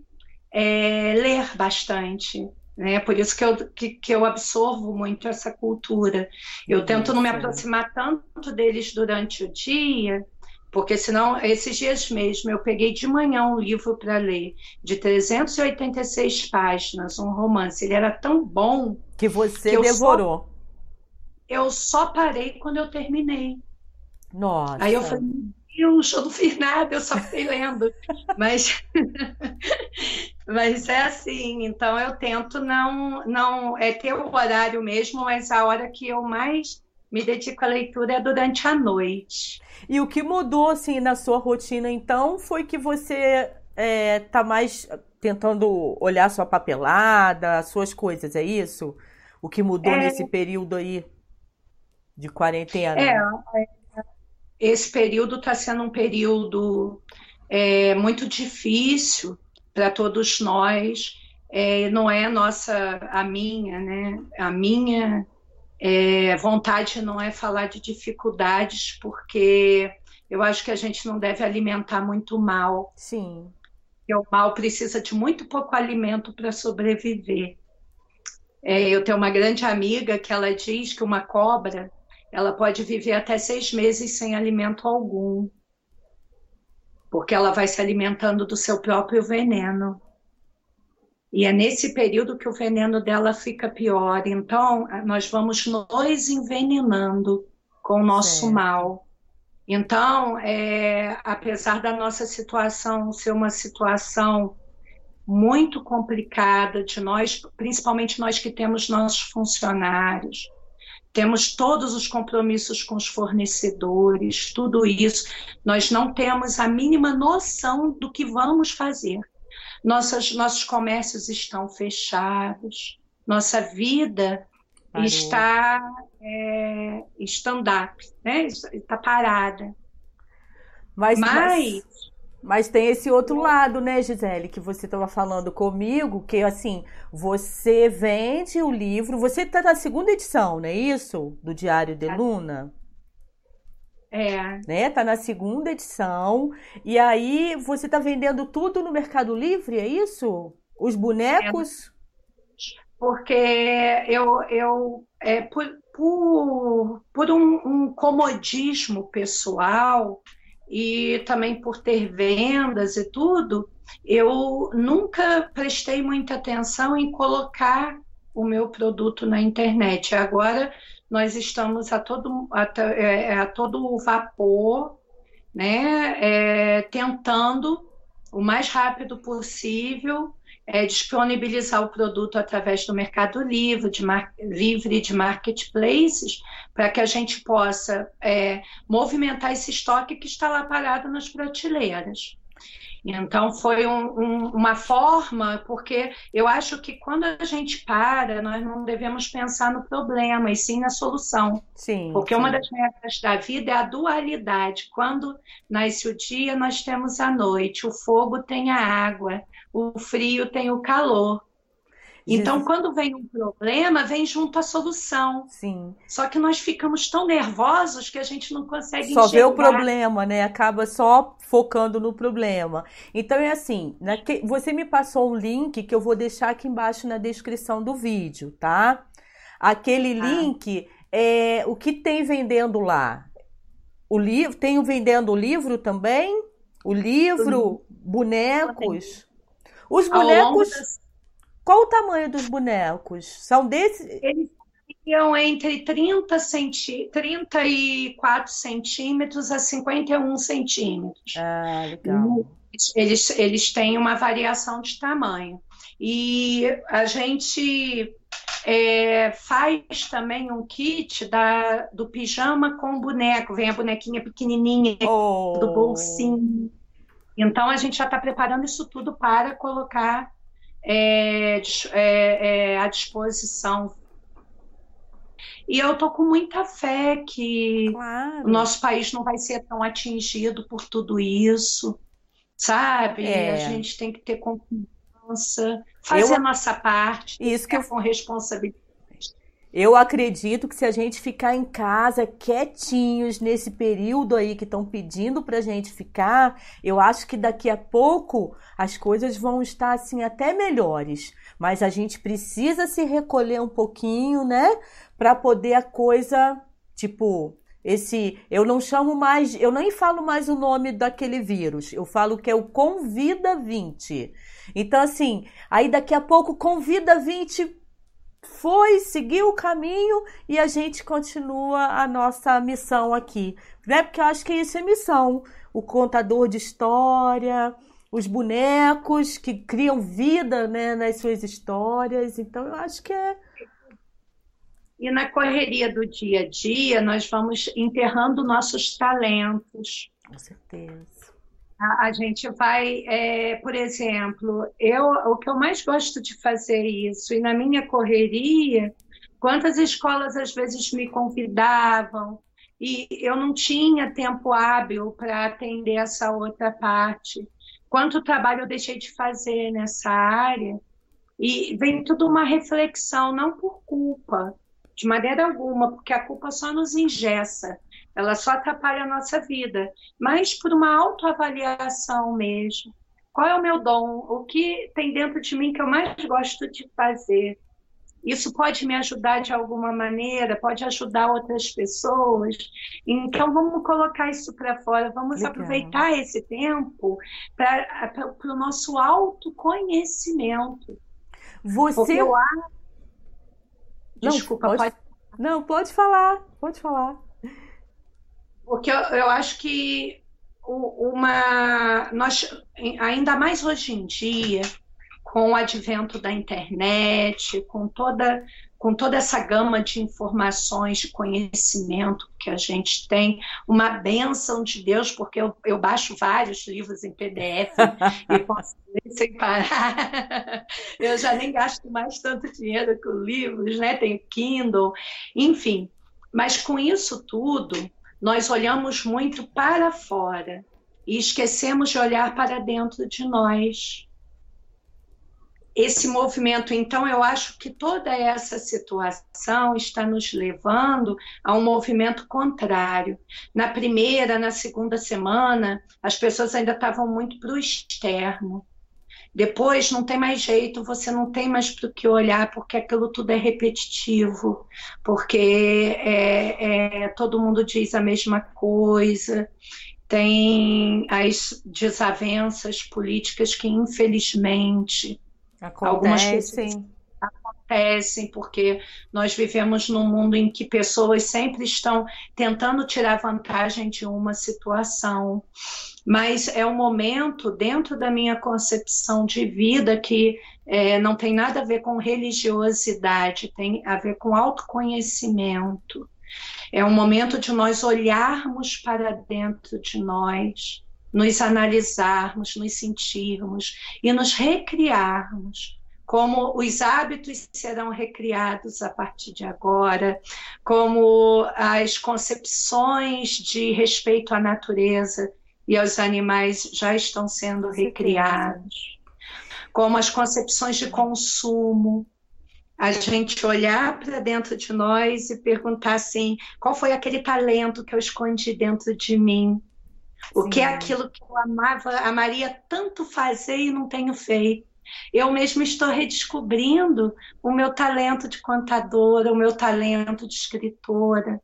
é, ler bastante. Né? Por isso que eu, que, que eu absorvo muito essa cultura. Eu tento não me aproximar tanto deles durante o dia, porque senão, esses dias mesmo, eu peguei de manhã um livro para ler, de 386 páginas, um romance. Ele era tão bom. Que você que devorou. Eu só parei quando eu terminei. Nossa. Aí eu falei, meu Deus, eu não fiz nada, eu só fiquei lendo. mas, mas é assim, então eu tento não, não é ter o horário mesmo, mas a hora que eu mais me dedico à leitura é durante a noite. E o que mudou assim na sua rotina então foi que você é, tá mais tentando olhar sua papelada, suas coisas, é isso? O que mudou é... nesse período aí? De quarentena. É, esse período está sendo um período é, muito difícil para todos nós. É, não é nossa, a minha, né? A minha é, vontade não é falar de dificuldades, porque eu acho que a gente não deve alimentar muito mal. Sim. Porque o mal precisa de muito pouco alimento para sobreviver. É, eu tenho uma grande amiga que ela diz que uma cobra ela pode viver até seis meses sem alimento algum, porque ela vai se alimentando do seu próprio veneno. E é nesse período que o veneno dela fica pior. Então, nós vamos nos envenenando com o nosso mal. Então, é, apesar da nossa situação ser uma situação muito complicada de nós, principalmente nós que temos nossos funcionários, temos todos os compromissos com os fornecedores, tudo isso. Nós não temos a mínima noção do que vamos fazer. Nossas, nossos comércios estão fechados, nossa vida Parou. está é, stand-up, né? está parada. Mas, mas, mas mas tem esse outro lado, né, Gisele, que você estava falando comigo, que assim, você vende o livro, você está na segunda edição, não é isso? Do Diário de Luna? É. Né? Tá na segunda edição. E aí você tá vendendo tudo no Mercado Livre, é isso? Os bonecos? É. Porque eu, eu é, por, por, por um, um comodismo pessoal, e também por ter vendas e tudo, eu nunca prestei muita atenção em colocar o meu produto na internet. Agora nós estamos a todo, a, é, a todo vapor, né, é, tentando o mais rápido possível é, disponibilizar o produto através do Mercado Livre, de, mar, livre de marketplaces, para que a gente possa é, movimentar esse estoque que está lá parado nas prateleiras. Então, foi um, um, uma forma, porque eu acho que quando a gente para, nós não devemos pensar no problema, e sim na solução. Sim. Porque sim. uma das regras da vida é a dualidade. Quando nasce o dia, nós temos a noite, o fogo tem a água, o frio tem o calor. Então, quando vem um problema, vem junto a solução. Sim. Só que nós ficamos tão nervosos que a gente não consegue Só enxergar. vê o problema, né? Acaba só focando no problema. Então, é assim, você me passou um link que eu vou deixar aqui embaixo na descrição do vídeo, tá? Aquele ah. link é o que tem vendendo lá. O livro, tem vendendo o livro também? O livro, bonecos. Os bonecos. Qual o tamanho dos bonecos? São desses? Eles iam entre 30, centi... 34 centímetros a 51 centímetros. Ah, legal. Eles, eles têm uma variação de tamanho. E a gente é, faz também um kit da, do pijama com boneco. Vem a bonequinha pequenininha oh. do bolsinho. Então, a gente já está preparando isso tudo para colocar é, é, é, à disposição. E eu estou com muita fé que claro. o nosso país não vai ser tão atingido por tudo isso, sabe? É. A gente tem que ter confiança, fazer eu, a nossa parte, isso que eu, com responsabilidade. Eu acredito que se a gente ficar em casa quietinhos nesse período aí que estão pedindo para a gente ficar, eu acho que daqui a pouco as coisas vão estar assim até melhores. Mas a gente precisa se recolher um pouquinho, né? Para poder a coisa, tipo, esse, eu não chamo mais, eu nem falo mais o nome daquele vírus. Eu falo que é o Convida 20. Então assim, aí daqui a pouco Convida 20 foi, seguiu o caminho e a gente continua a nossa missão aqui. Né? Porque eu acho que isso é missão. O contador de história, os bonecos que criam vida né, nas suas histórias. Então eu acho que é. E na correria do dia a dia, nós vamos enterrando nossos talentos. Com certeza. A, a gente vai, é, por exemplo, eu o que eu mais gosto de fazer isso, e na minha correria, quantas escolas às vezes me convidavam e eu não tinha tempo hábil para atender essa outra parte. Quanto trabalho eu deixei de fazer nessa área? E vem tudo uma reflexão, não por culpa, de maneira alguma, porque a culpa só nos ingessa ela só atrapalha a nossa vida, mas por uma autoavaliação mesmo. Qual é o meu dom? O que tem dentro de mim que eu mais gosto de fazer? Isso pode me ajudar de alguma maneira, pode ajudar outras pessoas. Então, vamos colocar isso para fora, vamos Legal. aproveitar esse tempo para o nosso autoconhecimento. Você. Eu... Desculpa, não, pode... pode. Não, pode falar, pode falar. Porque eu, eu acho que uma nós ainda mais hoje em dia com o advento da internet, com toda com toda essa gama de informações, de conhecimento que a gente tem, uma benção de Deus, porque eu, eu baixo vários livros em PDF e posso ler sem parar. Eu já nem gasto mais tanto dinheiro com livros, né? Tenho Kindle, enfim. Mas com isso tudo, nós olhamos muito para fora e esquecemos de olhar para dentro de nós esse movimento, então, eu acho que toda essa situação está nos levando a um movimento contrário. Na primeira, na segunda semana, as pessoas ainda estavam muito para o externo. Depois não tem mais jeito, você não tem mais para o que olhar, porque aquilo tudo é repetitivo, porque é, é, todo mundo diz a mesma coisa, tem as desavenças políticas que, infelizmente, Acontecem. acontecem porque nós vivemos num mundo em que pessoas sempre estão tentando tirar vantagem de uma situação. Mas é um momento, dentro da minha concepção de vida, que é, não tem nada a ver com religiosidade, tem a ver com autoconhecimento. É um momento de nós olharmos para dentro de nós nos analisarmos, nos sentirmos e nos recriarmos. Como os hábitos serão recriados a partir de agora, como as concepções de respeito à natureza e aos animais já estão sendo recriados, como as concepções de consumo, a gente olhar para dentro de nós e perguntar assim: qual foi aquele talento que eu escondi dentro de mim? O Sim. que é aquilo que eu amava, amaria tanto fazer e não tenho feito. Eu mesmo estou redescobrindo o meu talento de contadora, o meu talento de escritora.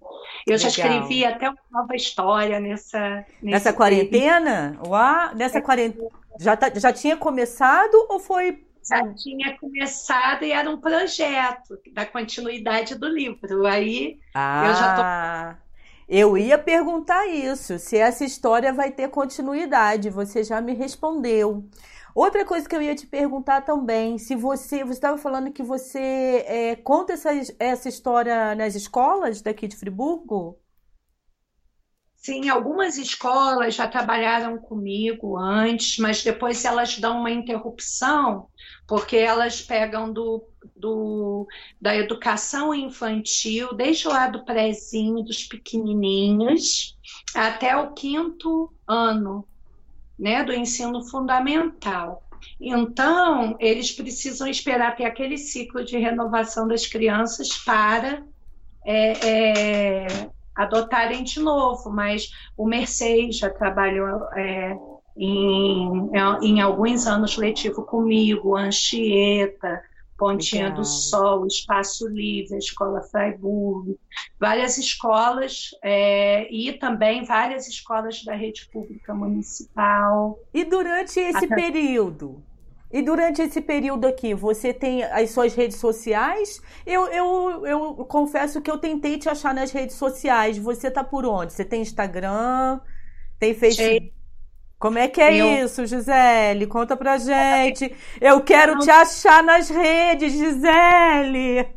Eu Legal. já escrevi até uma nova história nessa. Nessa quarentena? Uau, nessa é. quarentena. Já, tá, já tinha começado ou foi já tinha começado e era um projeto da continuidade do livro. Aí ah, eu já tô ah. Eu ia perguntar isso, se essa história vai ter continuidade. Você já me respondeu. Outra coisa que eu ia te perguntar também, se você, você estava falando que você é, conta essa, essa história nas escolas daqui de Friburgo? Sim, algumas escolas já trabalharam comigo antes, mas depois elas dão uma interrupção, porque elas pegam do, do, da educação infantil, desde lá do prézinho, dos pequenininhos, até o quinto ano né, do ensino fundamental. Então, eles precisam esperar ter aquele ciclo de renovação das crianças para é, é, adotarem de novo, mas o Mercedes já trabalhou é, em, em alguns anos letivo comigo, Anchieta, Pontinha Legal. do Sol, Espaço Livre, a Escola Freiburg, várias escolas é, e também várias escolas da rede pública municipal. E durante esse Até... período, e durante esse período aqui, você tem as suas redes sociais? Eu, eu, eu confesso que eu tentei te achar nas redes sociais. Você tá por onde? Você tem Instagram? Tem Facebook? Como é que é eu... isso, Gisele? Conta pra gente. Eu quero te achar nas redes, Gisele.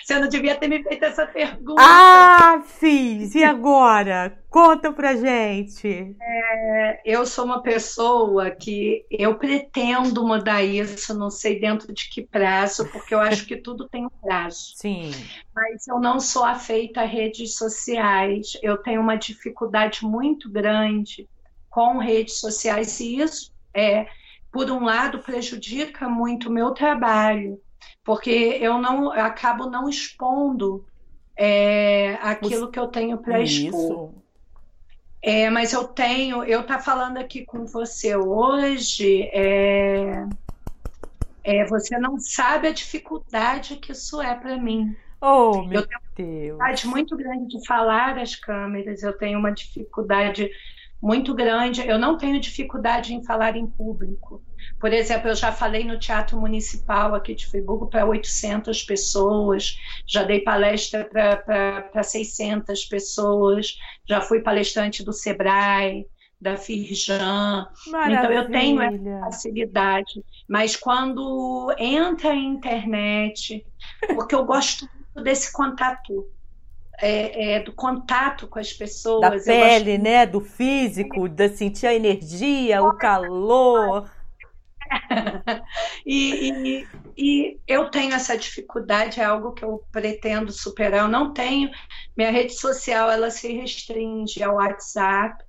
Você não devia ter me feito essa pergunta. Ah, fiz. E agora? Conta pra gente. É, eu sou uma pessoa que eu pretendo mudar isso, não sei dentro de que prazo, porque eu acho que tudo tem um prazo. Sim. Mas eu não sou afeita a redes sociais. Eu tenho uma dificuldade muito grande com redes sociais e isso é, por um lado, prejudica muito o meu trabalho porque eu não eu acabo não expondo é, aquilo que eu tenho para expor. É, mas eu tenho, eu tá falando aqui com você hoje, é, é, você não sabe a dificuldade que isso é para mim. Oh, meu eu tenho uma dificuldade muito grande de falar às câmeras, eu tenho uma dificuldade muito grande. Eu não tenho dificuldade em falar em público. Por exemplo, eu já falei no Teatro Municipal aqui de Friburgo para 800 pessoas, já dei palestra para 600 pessoas, já fui palestrante do Sebrae, da Firjan. Então eu tenho essa facilidade. Mas quando entra a internet, porque eu gosto muito desse contato. É, é, do contato com as pessoas. Da pele, gosto... né? Do físico, de sentir a energia, o calor. e, e, e, eu tenho essa dificuldade, é algo que eu pretendo superar. Eu não tenho. Minha rede social ela se restringe ao WhatsApp,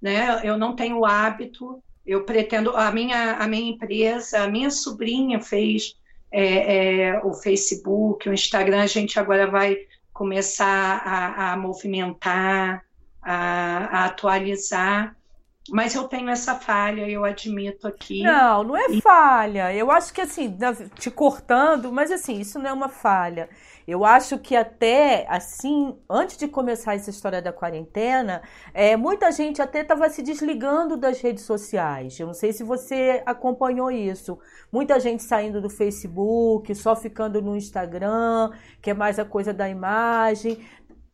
né? Eu não tenho o hábito. Eu pretendo. A minha, a minha empresa, a minha sobrinha fez é, é, o Facebook, o Instagram. A gente agora vai começar a, a movimentar, a, a atualizar. Mas eu tenho essa falha, eu admito aqui. Não, não é falha. Eu acho que assim, te cortando, mas assim, isso não é uma falha. Eu acho que até assim, antes de começar essa história da quarentena, é, muita gente até estava se desligando das redes sociais. Eu não sei se você acompanhou isso. Muita gente saindo do Facebook, só ficando no Instagram, que é mais a coisa da imagem.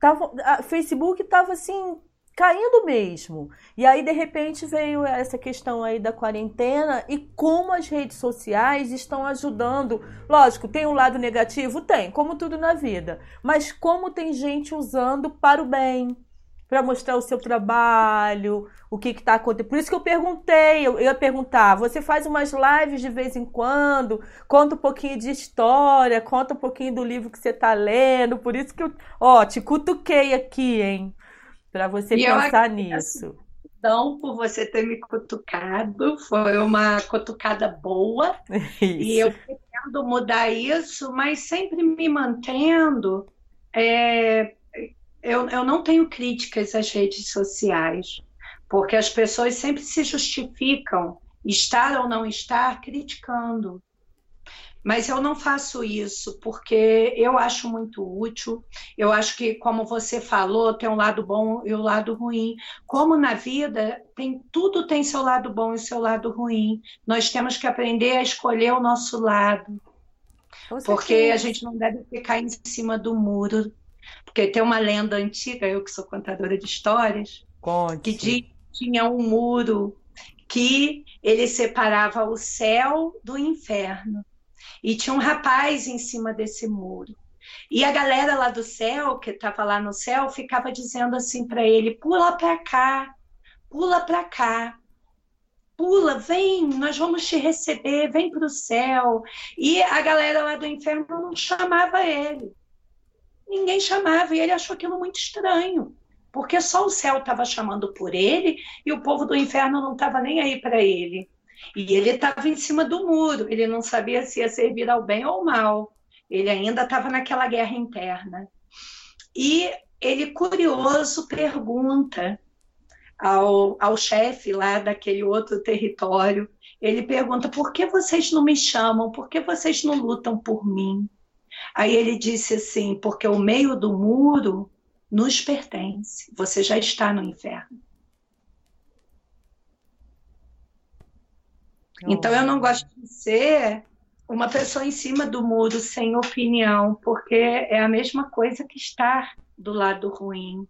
Tava, a Facebook estava assim caindo mesmo. E aí, de repente, veio essa questão aí da quarentena e como as redes sociais estão ajudando. Lógico, tem um lado negativo? Tem, como tudo na vida. Mas como tem gente usando para o bem, para mostrar o seu trabalho, o que está acontecendo. Por isso que eu perguntei, eu, ia perguntar, você faz umas lives de vez em quando, conta um pouquinho de história, conta um pouquinho do livro que você está lendo, por isso que eu, ó, te cutuquei aqui, hein? Para você e pensar nisso. Então, por você ter me cutucado, foi uma cutucada boa. Isso. E eu pretendo mudar isso, mas sempre me mantendo. É, eu, eu não tenho críticas às redes sociais, porque as pessoas sempre se justificam estar ou não estar criticando. Mas eu não faço isso porque eu acho muito útil. Eu acho que, como você falou, tem um lado bom e o um lado ruim. Como na vida, tem tudo tem seu lado bom e seu lado ruim. Nós temos que aprender a escolher o nosso lado. Porque a gente não deve ficar em cima do muro. Porque tem uma lenda antiga, eu que sou contadora de histórias, Conte. que diz que tinha um muro que ele separava o céu do inferno. E tinha um rapaz em cima desse muro. E a galera lá do céu, que estava lá no céu, ficava dizendo assim para ele: pula para cá, pula para cá, pula, vem, nós vamos te receber, vem para o céu. E a galera lá do inferno não chamava ele. Ninguém chamava, e ele achou aquilo muito estranho, porque só o céu estava chamando por ele e o povo do inferno não estava nem aí para ele. E ele estava em cima do muro, ele não sabia se ia servir ao bem ou ao mal. Ele ainda estava naquela guerra interna. E ele, curioso, pergunta ao, ao chefe lá daquele outro território: ele pergunta, por que vocês não me chamam? Por que vocês não lutam por mim? Aí ele disse assim: porque o meio do muro nos pertence, você já está no inferno. Então eu não gosto de ser uma pessoa em cima do muro sem opinião, porque é a mesma coisa que estar do lado ruim.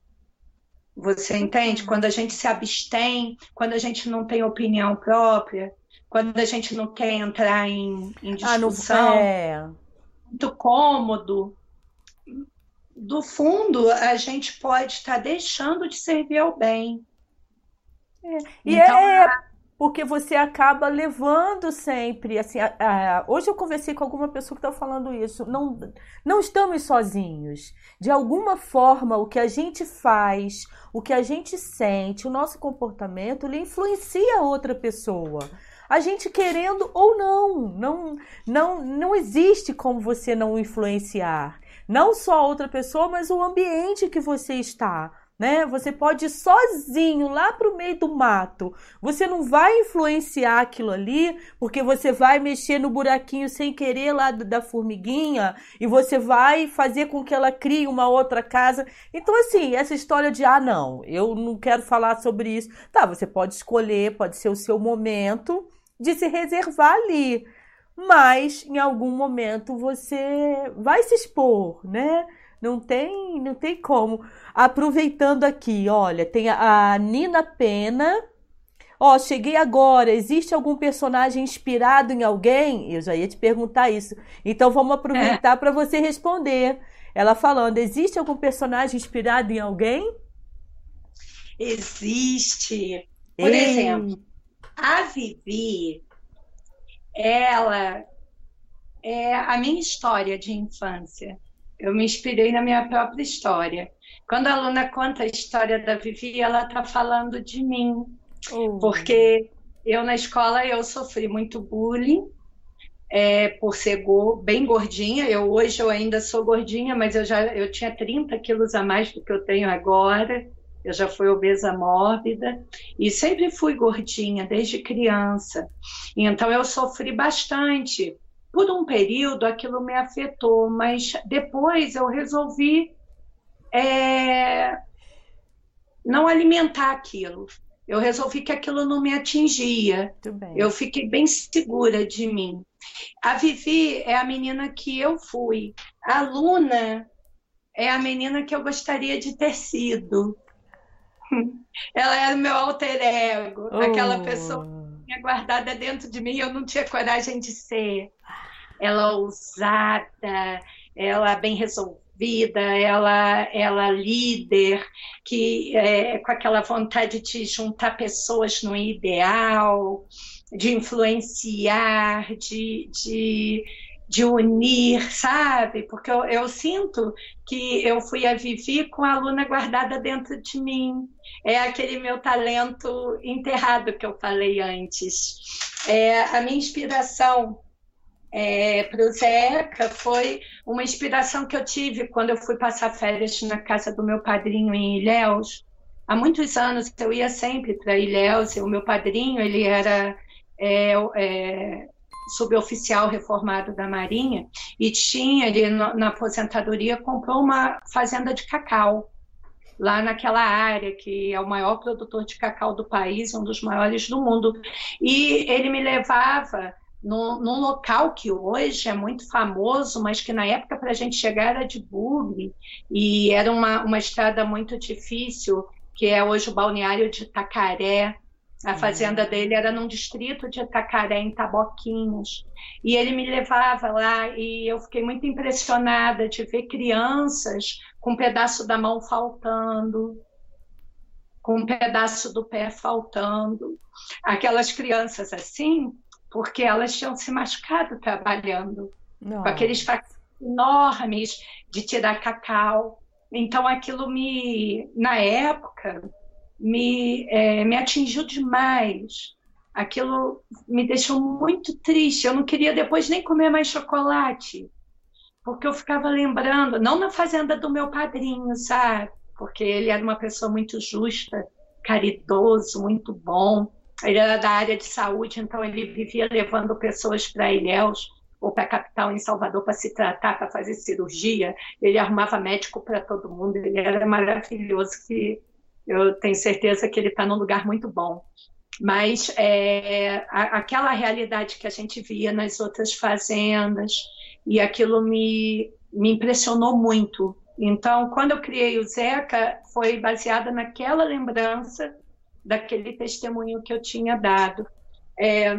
Você entende? Quando a gente se abstém, quando a gente não tem opinião própria, quando a gente não quer entrar em, em discussão, ah, é. muito cômodo, do fundo a gente pode estar deixando de servir ao bem. É. E então, é porque você acaba levando sempre assim a, a, hoje eu conversei com alguma pessoa que está falando isso não não estamos sozinhos. De alguma forma o que a gente faz o que a gente sente o nosso comportamento ele influencia a outra pessoa. A gente querendo ou não não não não existe como você não influenciar. Não só a outra pessoa mas o ambiente que você está né? Você pode ir sozinho lá para o meio do mato. Você não vai influenciar aquilo ali, porque você vai mexer no buraquinho sem querer lá da formiguinha e você vai fazer com que ela crie uma outra casa. Então, assim, essa história de ah, não, eu não quero falar sobre isso. Tá, você pode escolher, pode ser o seu momento de se reservar ali. mas em algum momento você vai se expor, né? Não tem, não tem como. Aproveitando aqui, olha, tem a, a Nina Pena. Ó, oh, cheguei agora. Existe algum personagem inspirado em alguém? Eu já ia te perguntar isso. Então vamos aproveitar é. para você responder. Ela falando: existe algum personagem inspirado em alguém? Existe. Por Ei. exemplo, a Vivi, ela é a minha história de infância. Eu me inspirei na minha própria história. Quando a aluna conta a história da Vivi, ela está falando de mim. Oh. Porque eu na escola eu sofri muito bullying é, por ser go bem gordinha. Eu hoje eu ainda sou gordinha, mas eu já eu tinha 30 quilos a mais do que eu tenho agora. Eu já fui obesa mórbida e sempre fui gordinha desde criança. Então eu sofri bastante por um período aquilo me afetou, mas depois eu resolvi é, não alimentar aquilo. Eu resolvi que aquilo não me atingia. Eu fiquei bem segura de mim. A Vivi é a menina que eu fui. A Luna é a menina que eu gostaria de ter sido. Ela era o meu alter ego, oh. aquela pessoa guardada dentro de mim eu não tinha coragem de ser ela ousada, ela bem resolvida, ela, ela líder, que é, com aquela vontade de juntar pessoas no ideal, de influenciar, de, de, de unir, sabe? Porque eu, eu, sinto que eu fui a Vivi com a aluna guardada dentro de mim. É aquele meu talento enterrado que eu falei antes. É, a minha inspiração é, para o Zeca foi uma inspiração que eu tive quando eu fui passar férias na casa do meu padrinho em Ilhéus. Há muitos anos eu ia sempre para Ilhéus, e o meu padrinho ele era é, é, suboficial reformado da Marinha e tinha, ele na aposentadoria, comprou uma fazenda de cacau lá naquela área, que é o maior produtor de cacau do país, um dos maiores do mundo. E ele me levava num, num, local que hoje é muito famoso, mas que na época para a gente chegar era de bugre e era uma, uma estrada muito difícil, que é hoje o balneário de Itacaré. A fazenda uhum. dele era num distrito de Itacaré, em Taboquinhos. E ele me levava lá e eu fiquei muito impressionada de ver crianças com um pedaço da mão faltando, com um pedaço do pé faltando. Aquelas crianças assim, porque elas tinham se machucado trabalhando Não. com aqueles facos enormes de tirar cacau. Então aquilo me, na época, me, é, me atingiu demais. Aquilo me deixou muito triste. Eu não queria depois nem comer mais chocolate, porque eu ficava lembrando, não na fazenda do meu padrinho, sabe? Porque ele era uma pessoa muito justa, caridoso, muito bom ele era da área de saúde, então ele vivia levando pessoas para Ilhéus ou para a capital em Salvador para se tratar, para fazer cirurgia. Ele arrumava médico para todo mundo. Ele era maravilhoso. Que eu tenho certeza que ele está num lugar muito bom. Mas é, a, aquela realidade que a gente via nas outras fazendas e aquilo me, me impressionou muito. Então, quando eu criei o Zeca, foi baseada naquela lembrança daquele testemunho que eu tinha dado. É,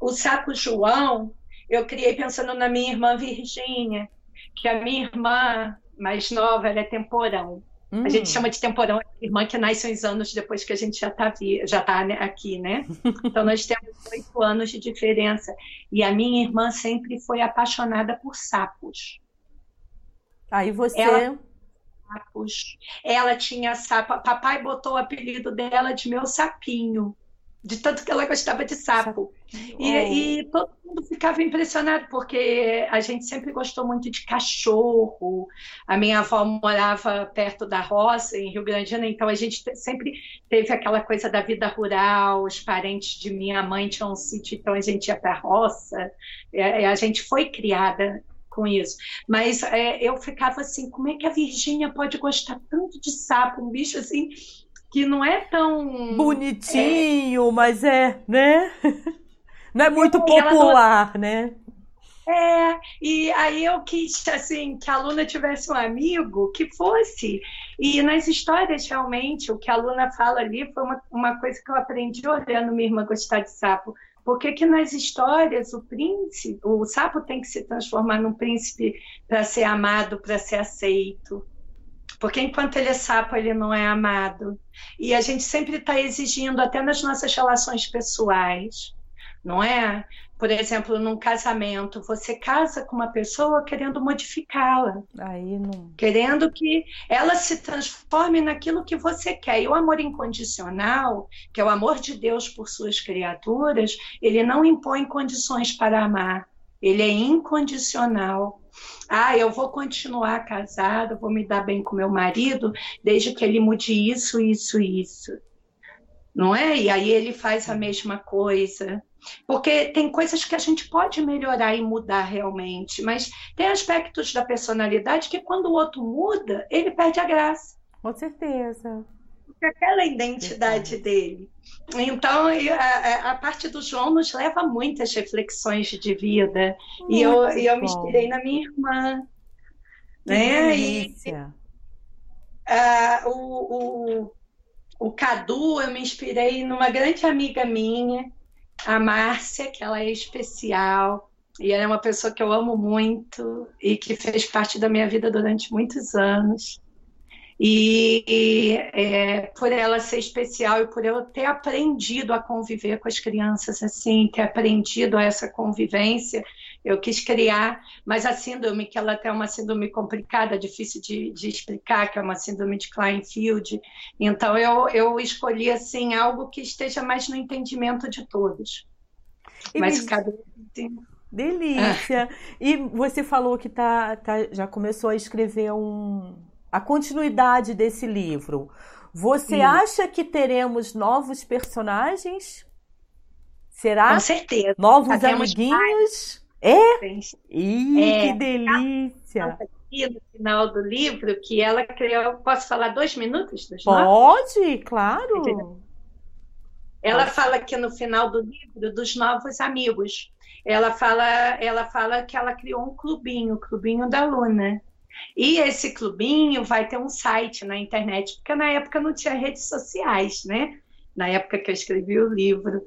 o sapo João, eu criei pensando na minha irmã Virgínia, que a minha irmã mais nova, ela é temporão. Hum. A gente hum. chama de temporão irmã que nasce uns anos depois que a gente já está já tá aqui, né? Então nós temos oito anos de diferença. E a minha irmã sempre foi apaixonada por sapos. Aí você. Ela sapos. Ela tinha sapo. Papai botou o apelido dela de meu sapinho, de tanto que ela gostava de sapo. E, e, todo mundo ficava impressionado, porque a gente sempre gostou muito de cachorro. A minha avó morava perto da roça, em Rio Grande, então a gente sempre teve aquela coisa da vida rural. Os parentes de minha mãe tinham um sítio, então a gente ia para a roça. A gente foi criada com isso. Mas é, eu ficava assim, como é que a Virgínia pode gostar tanto de sapo, um bicho assim que não é tão bonitinho, é... mas é, né? Não é muito popular, não... né? É, e aí eu quis, assim, que a Luna tivesse um amigo que fosse. E nas histórias, realmente, o que a Luna fala ali foi uma, uma coisa que eu aprendi olhando minha irmã gostar de sapo. Porque que nas histórias o príncipe, o sapo tem que se transformar num príncipe para ser amado, para ser aceito. Porque enquanto ele é sapo, ele não é amado. E a gente sempre está exigindo, até nas nossas relações pessoais, não é? Por exemplo, num casamento, você casa com uma pessoa querendo modificá-la. Não. Querendo que ela se transforme naquilo que você quer. E o amor incondicional, que é o amor de Deus por suas criaturas, ele não impõe condições para amar. Ele é incondicional. Ah, eu vou continuar casada, vou me dar bem com meu marido, desde que ele mude isso, isso, isso. Não é? E aí ele faz a mesma coisa. Porque tem coisas que a gente pode melhorar e mudar realmente, mas tem aspectos da personalidade que quando o outro muda, ele perde a graça. Com certeza. Porque aquela identidade dele. Então, a, a, parte do João nos leva a muitas reflexões de vida. Muito e eu, eu me inspirei na minha irmã. Que né? delícia. E, uh, o, o, o Cadu, eu me inspirei numa grande amiga minha, a Márcia, que ela é especial. E ela é uma pessoa que eu amo muito e que fez parte da minha vida durante muitos anos. E, e é, por ela ser especial e por eu ter aprendido a conviver com as crianças assim, ter aprendido essa convivência, eu quis criar, mas a síndrome, que ela tem uma síndrome complicada, difícil de, de explicar, que é uma síndrome de Kleinfield, então eu, eu escolhi assim algo que esteja mais no entendimento de todos. E mas cada Delícia! E você falou que tá, tá, já começou a escrever um, a continuidade desse livro. Você Sim. acha que teremos novos personagens? Será? Com certeza. Novos amiguinhos? É? Ih, é, que delícia! Aqui no final do livro que ela criou. Posso falar dois minutos dos Pode, novos? claro. Ela Pode. fala aqui no final do livro dos novos amigos. Ela fala, ela fala que ela criou um clubinho, o clubinho da Luna. E esse clubinho vai ter um site na internet, porque na época não tinha redes sociais, né? Na época que eu escrevi o livro.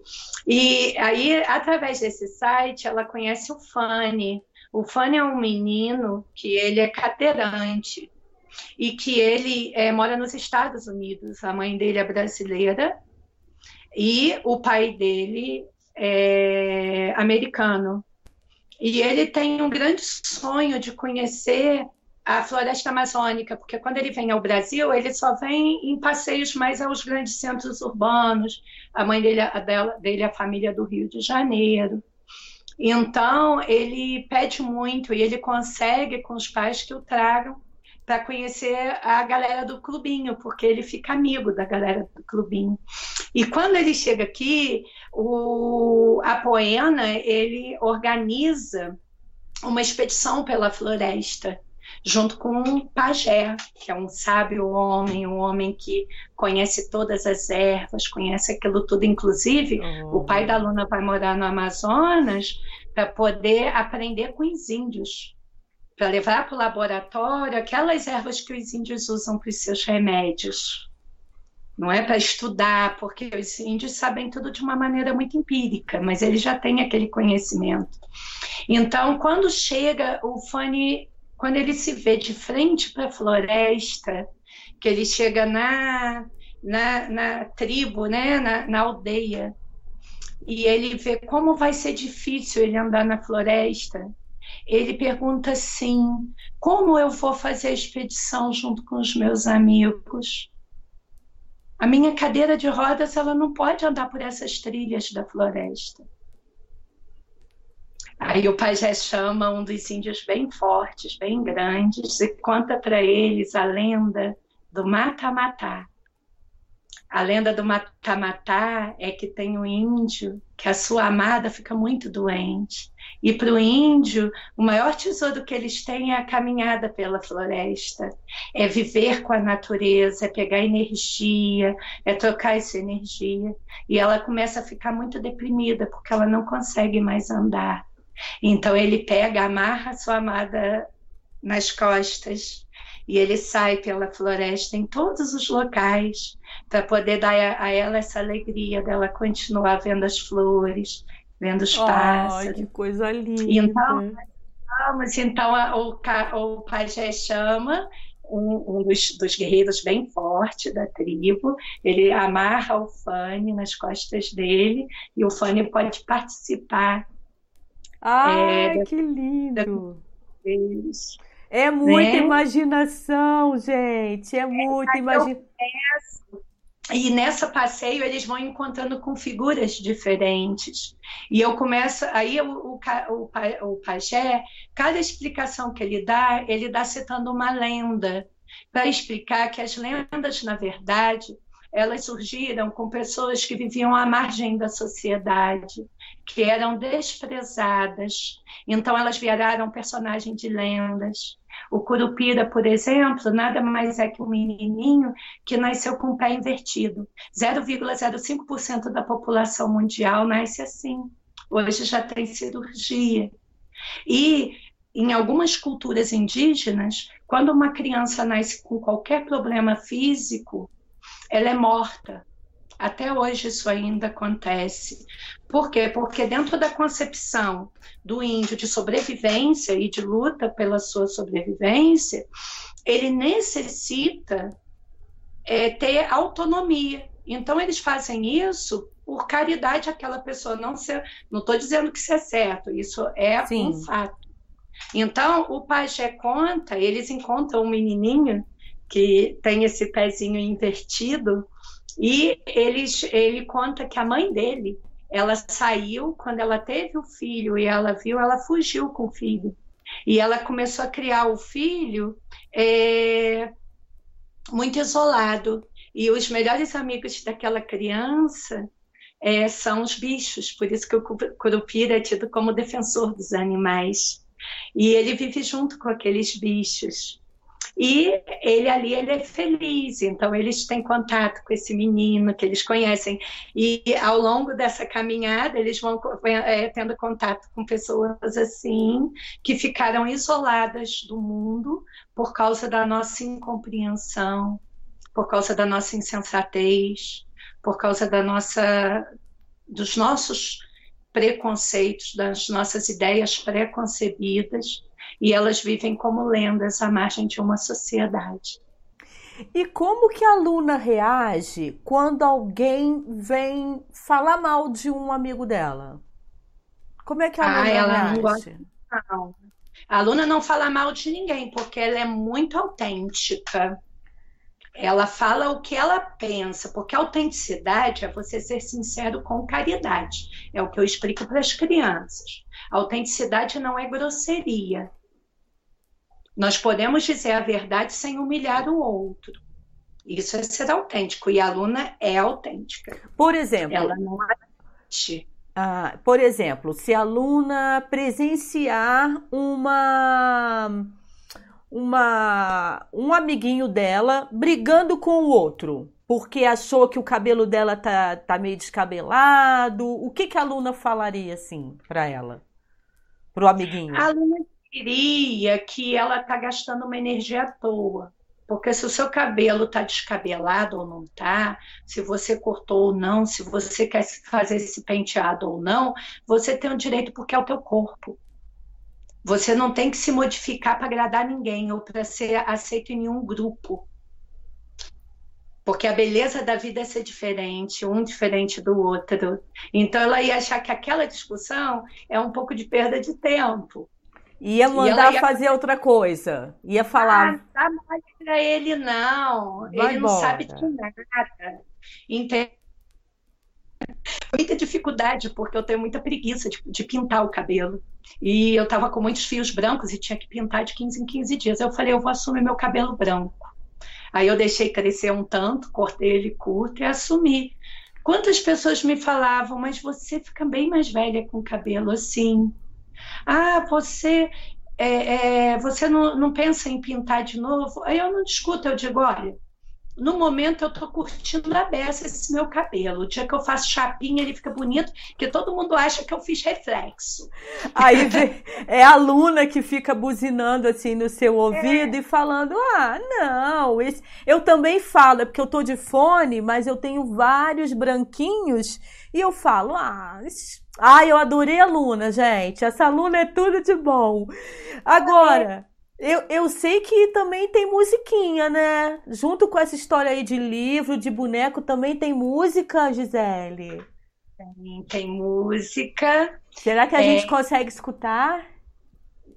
E aí, através desse site, ela conhece o Fanny. O Fanny é um menino que ele é cadeirante e que ele é, mora nos Estados Unidos. A mãe dele é brasileira e o pai dele é americano. E ele tem um grande sonho de conhecer a floresta amazônica, porque quando ele vem ao Brasil, ele só vem em passeios mais aos grandes centros urbanos. A mãe dele, a dela, dele a família do Rio de Janeiro. Então, ele pede muito e ele consegue com os pais que o tragam para conhecer a galera do clubinho, porque ele fica amigo da galera do clubinho. E quando ele chega aqui, o, a Poena ele organiza uma expedição pela floresta junto com um pajé, que é um sábio homem, um homem que conhece todas as ervas, conhece aquilo tudo. Inclusive, oh. o pai da Luna vai morar no Amazonas para poder aprender com os índios, para levar para o laboratório aquelas ervas que os índios usam para os seus remédios. Não é para estudar, porque os índios sabem tudo de uma maneira muito empírica, mas eles já têm aquele conhecimento. Então, quando chega, o Fanny quando ele se vê de frente para a floresta, que ele chega na, na, na tribo, né, na, na aldeia, e ele vê como vai ser difícil ele andar na floresta, ele pergunta assim: como eu vou fazer a expedição junto com os meus amigos? A minha cadeira de rodas ela não pode andar por essas trilhas da floresta. Aí o pajé chama um dos índios bem fortes, bem grandes, e conta para eles a lenda do mata-matá. A lenda do mata-matá é que tem um índio que a sua amada fica muito doente. E para o índio, o maior tesouro que eles têm é a caminhada pela floresta, é viver com a natureza, é pegar energia, é trocar essa energia. E ela começa a ficar muito deprimida porque ela não consegue mais andar. Então ele pega, amarra a sua amada nas costas e ele sai pela floresta em todos os locais para poder dar a, ela essa alegria dela continuar vendo as flores, vendo os pássaros. Ai, que coisa linda. Então, vamos, então o, o pajé chama um, um dos, dos, guerreiros bem forte da tribo, ele amarra o Fane nas costas dele e o Fane pode participar. Ai, é, que lindo! É muita né? imaginação, gente. É muita é, imaginação. E nessa passeio eles vão encontrando com figuras diferentes. E eu começo, aí o, o, o, o pajé, cada explicação que ele dá, ele dá citando uma lenda, para explicar que as lendas, na verdade, elas surgiram com pessoas que viviam à margem da sociedade, que eram desprezadas. Então elas viraram personagem de lendas. O Curupira, por exemplo, nada mais é que um menininho que nasceu com o pé invertido. 0,05% da população mundial nasce assim. Hoje já tem cirurgia. E em algumas culturas indígenas, quando uma criança nasce com qualquer problema físico, ela é morta. Até hoje isso ainda acontece. Por quê? Porque dentro da concepção do índio de sobrevivência e de luta pela sua sobrevivência, ele necessita é, ter autonomia. Então eles fazem isso por caridade àquela pessoa. Não ser, não estou dizendo que isso é certo, isso é Sim. um fato. Então o pajé conta, eles encontram um menininho que tem esse pezinho invertido e eles, ele conta que a mãe dele, ela saiu quando ela teve o filho e ela viu, ela fugiu com o filho. E ela começou a criar o filho é, muito isolado. E os melhores amigos daquela criança é, são os bichos, por isso que o Curupira é tido como defensor dos animais. E ele vive junto com aqueles bichos. E ele ali ele é feliz, então eles têm contato com esse menino que eles conhecem. E ao longo dessa caminhada, eles vão é, tendo contato com pessoas assim, que ficaram isoladas do mundo por causa da nossa incompreensão, por causa da nossa insensatez, por causa da nossa, dos nossos preconceitos, das nossas ideias preconcebidas e elas vivem como lendas à margem de uma sociedade. E como que a Luna reage quando alguém vem falar mal de um amigo dela? Como é que a ah, Luna ela reage? Não gosta, não. A Luna não fala mal de ninguém, porque ela é muito autêntica. Ela fala o que ela pensa, porque autenticidade é você ser sincero com caridade. É o que eu explico para as crianças. A autenticidade não é grosseria. Nós podemos dizer a verdade sem humilhar o outro. Isso é ser autêntico. E a aluna é autêntica. Por exemplo. Ela não age. Ah, por exemplo, se a aluna presenciar uma uma um amiguinho dela brigando com o outro, porque achou que o cabelo dela tá, tá meio descabelado, o que que a aluna falaria assim para ela? Pro amiguinho? A aluna diria que ela está gastando uma energia à toa. Porque se o seu cabelo está descabelado ou não está, se você cortou ou não, se você quer fazer esse penteado ou não, você tem o direito porque é o teu corpo. Você não tem que se modificar para agradar ninguém ou para ser aceito em nenhum grupo. Porque a beleza da vida é ser diferente, um diferente do outro. Então ela ia achar que aquela discussão é um pouco de perda de tempo. Ia mandar ia... fazer outra coisa. Ia falar. Ah, não dá para ele, não. Vai ele embora. não sabe de nada. Entende? Muita dificuldade, porque eu tenho muita preguiça de, de pintar o cabelo. E eu estava com muitos fios brancos e tinha que pintar de 15 em 15 dias. Eu falei, eu vou assumir meu cabelo branco. Aí eu deixei crescer um tanto, cortei ele curto e assumi. Quantas pessoas me falavam, mas você fica bem mais velha com o cabelo assim. Ah, você é, é, você não, não pensa em pintar de novo? Aí eu não discuto, eu digo, olha, no momento eu estou curtindo a beça esse meu cabelo. O dia que eu faço chapinha, ele fica bonito, que todo mundo acha que eu fiz reflexo. Aí é a aluna que fica buzinando assim no seu ouvido é. e falando: Ah, não, esse... eu também falo, é porque eu tô de fone, mas eu tenho vários branquinhos, e eu falo: Ah, ah, eu adorei a Luna, gente. Essa aluna é tudo de bom. Agora, eu, eu sei que também tem musiquinha, né? Junto com essa história aí de livro, de boneco, também tem música, Gisele? Tem, tem música. Será que a gente consegue escutar?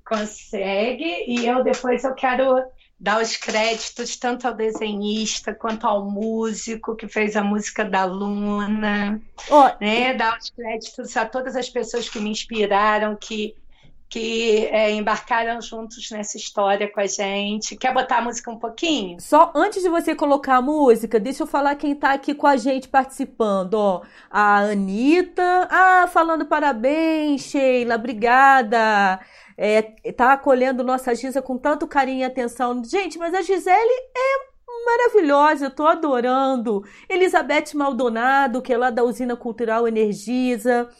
Consegue, e eu depois eu quero dar os créditos tanto ao desenhista quanto ao músico que fez a música da Luna, oh. né? Dar os créditos a todas as pessoas que me inspiraram, que que é, embarcaram juntos nessa história com a gente. Quer botar a música um pouquinho? Só antes de você colocar a música, deixa eu falar quem está aqui com a gente participando. Ó, a Anitta, ah, falando parabéns, Sheila, obrigada. É, tá acolhendo nossa Gisa com tanto carinho e atenção. Gente, mas a Gisele é maravilhosa, eu tô adorando. Elizabeth Maldonado, que é lá da Usina Cultural Energisa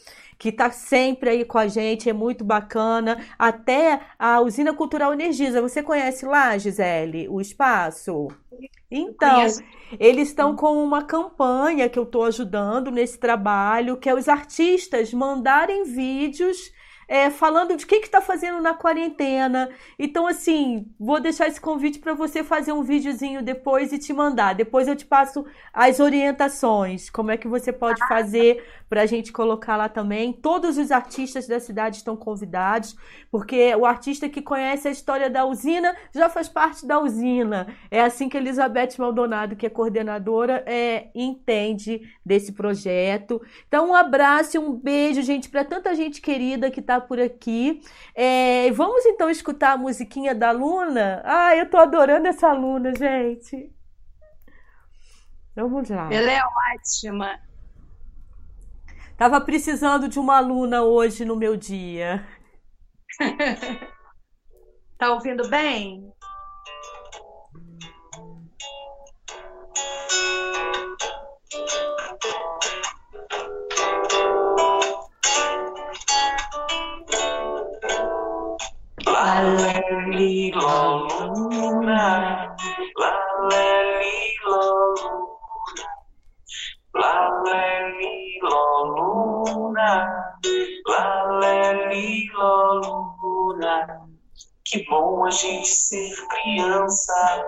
que está sempre aí com a gente, é muito bacana. Até a Usina Cultural Energisa. Você conhece lá, Gisele, o espaço? Então, eles estão com uma campanha que eu estou ajudando nesse trabalho, que é os artistas mandarem vídeos é, falando de o que está fazendo na quarentena. Então, assim, vou deixar esse convite para você fazer um videozinho depois e te mandar. Depois eu te passo as orientações, como é que você pode ah. fazer para a gente colocar lá também. Todos os artistas da cidade estão convidados, porque o artista que conhece a história da usina já faz parte da usina. É assim que Elizabeth Maldonado, que é coordenadora, é, entende desse projeto. Então, um abraço e um beijo, gente, para tanta gente querida que está por aqui. É, vamos então escutar a musiquinha da Luna? Ah, eu tô adorando essa Luna, gente. Vamos lá. Ela é ótima. Tava precisando de uma aluna hoje no meu dia. tá ouvindo bem? Que bom a gente ser criança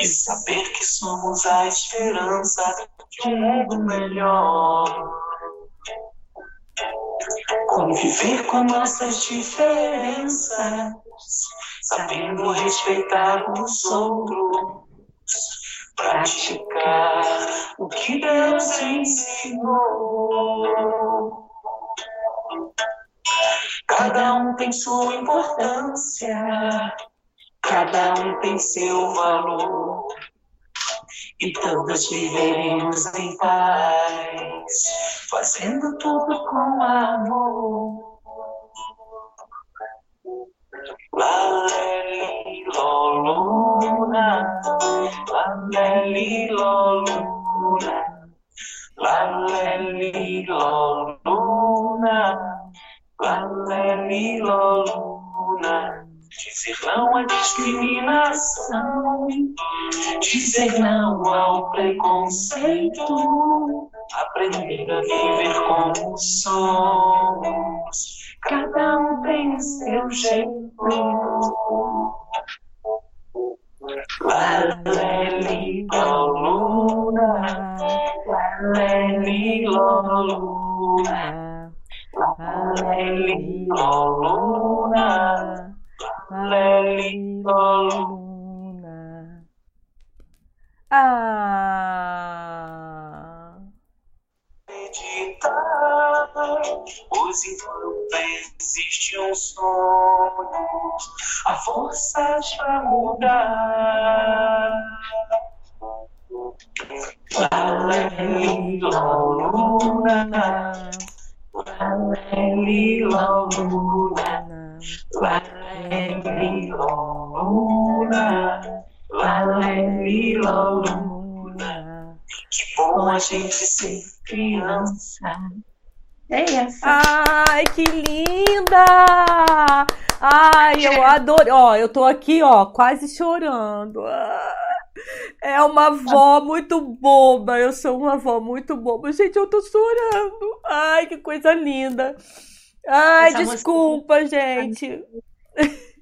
e saber que somos a esperança de um mundo melhor. Conviver com nossas diferenças sabendo respeitar os outros, praticar o que Deus ensinou. Cada um tem sua importância, cada um tem seu valor. E todos viveremos em paz, fazendo tudo com amor. La li lo luna, la li lo luna, la li lo luna, la li lo luna. Dizer não à discriminação, dizer não ao preconceito, aprender a viver como somos. Cada um tem seu jeito. Laleli luna, laleli luna, laleli luna, laleli luna. Ah. acreditar. Pois enquanto existe um sonho, a força para mudar. Laleli, luna, Luna, Laleli Luna. Que bom a gente ser criança. É essa. Ai, que linda! Ai, eu adoro. Ó, eu tô aqui, ó, quase chorando. Ah, é uma avó muito boba. Eu sou uma avó muito boba. Gente, eu tô chorando. Ai, que coisa linda. Ai, Essa desculpa, música... gente.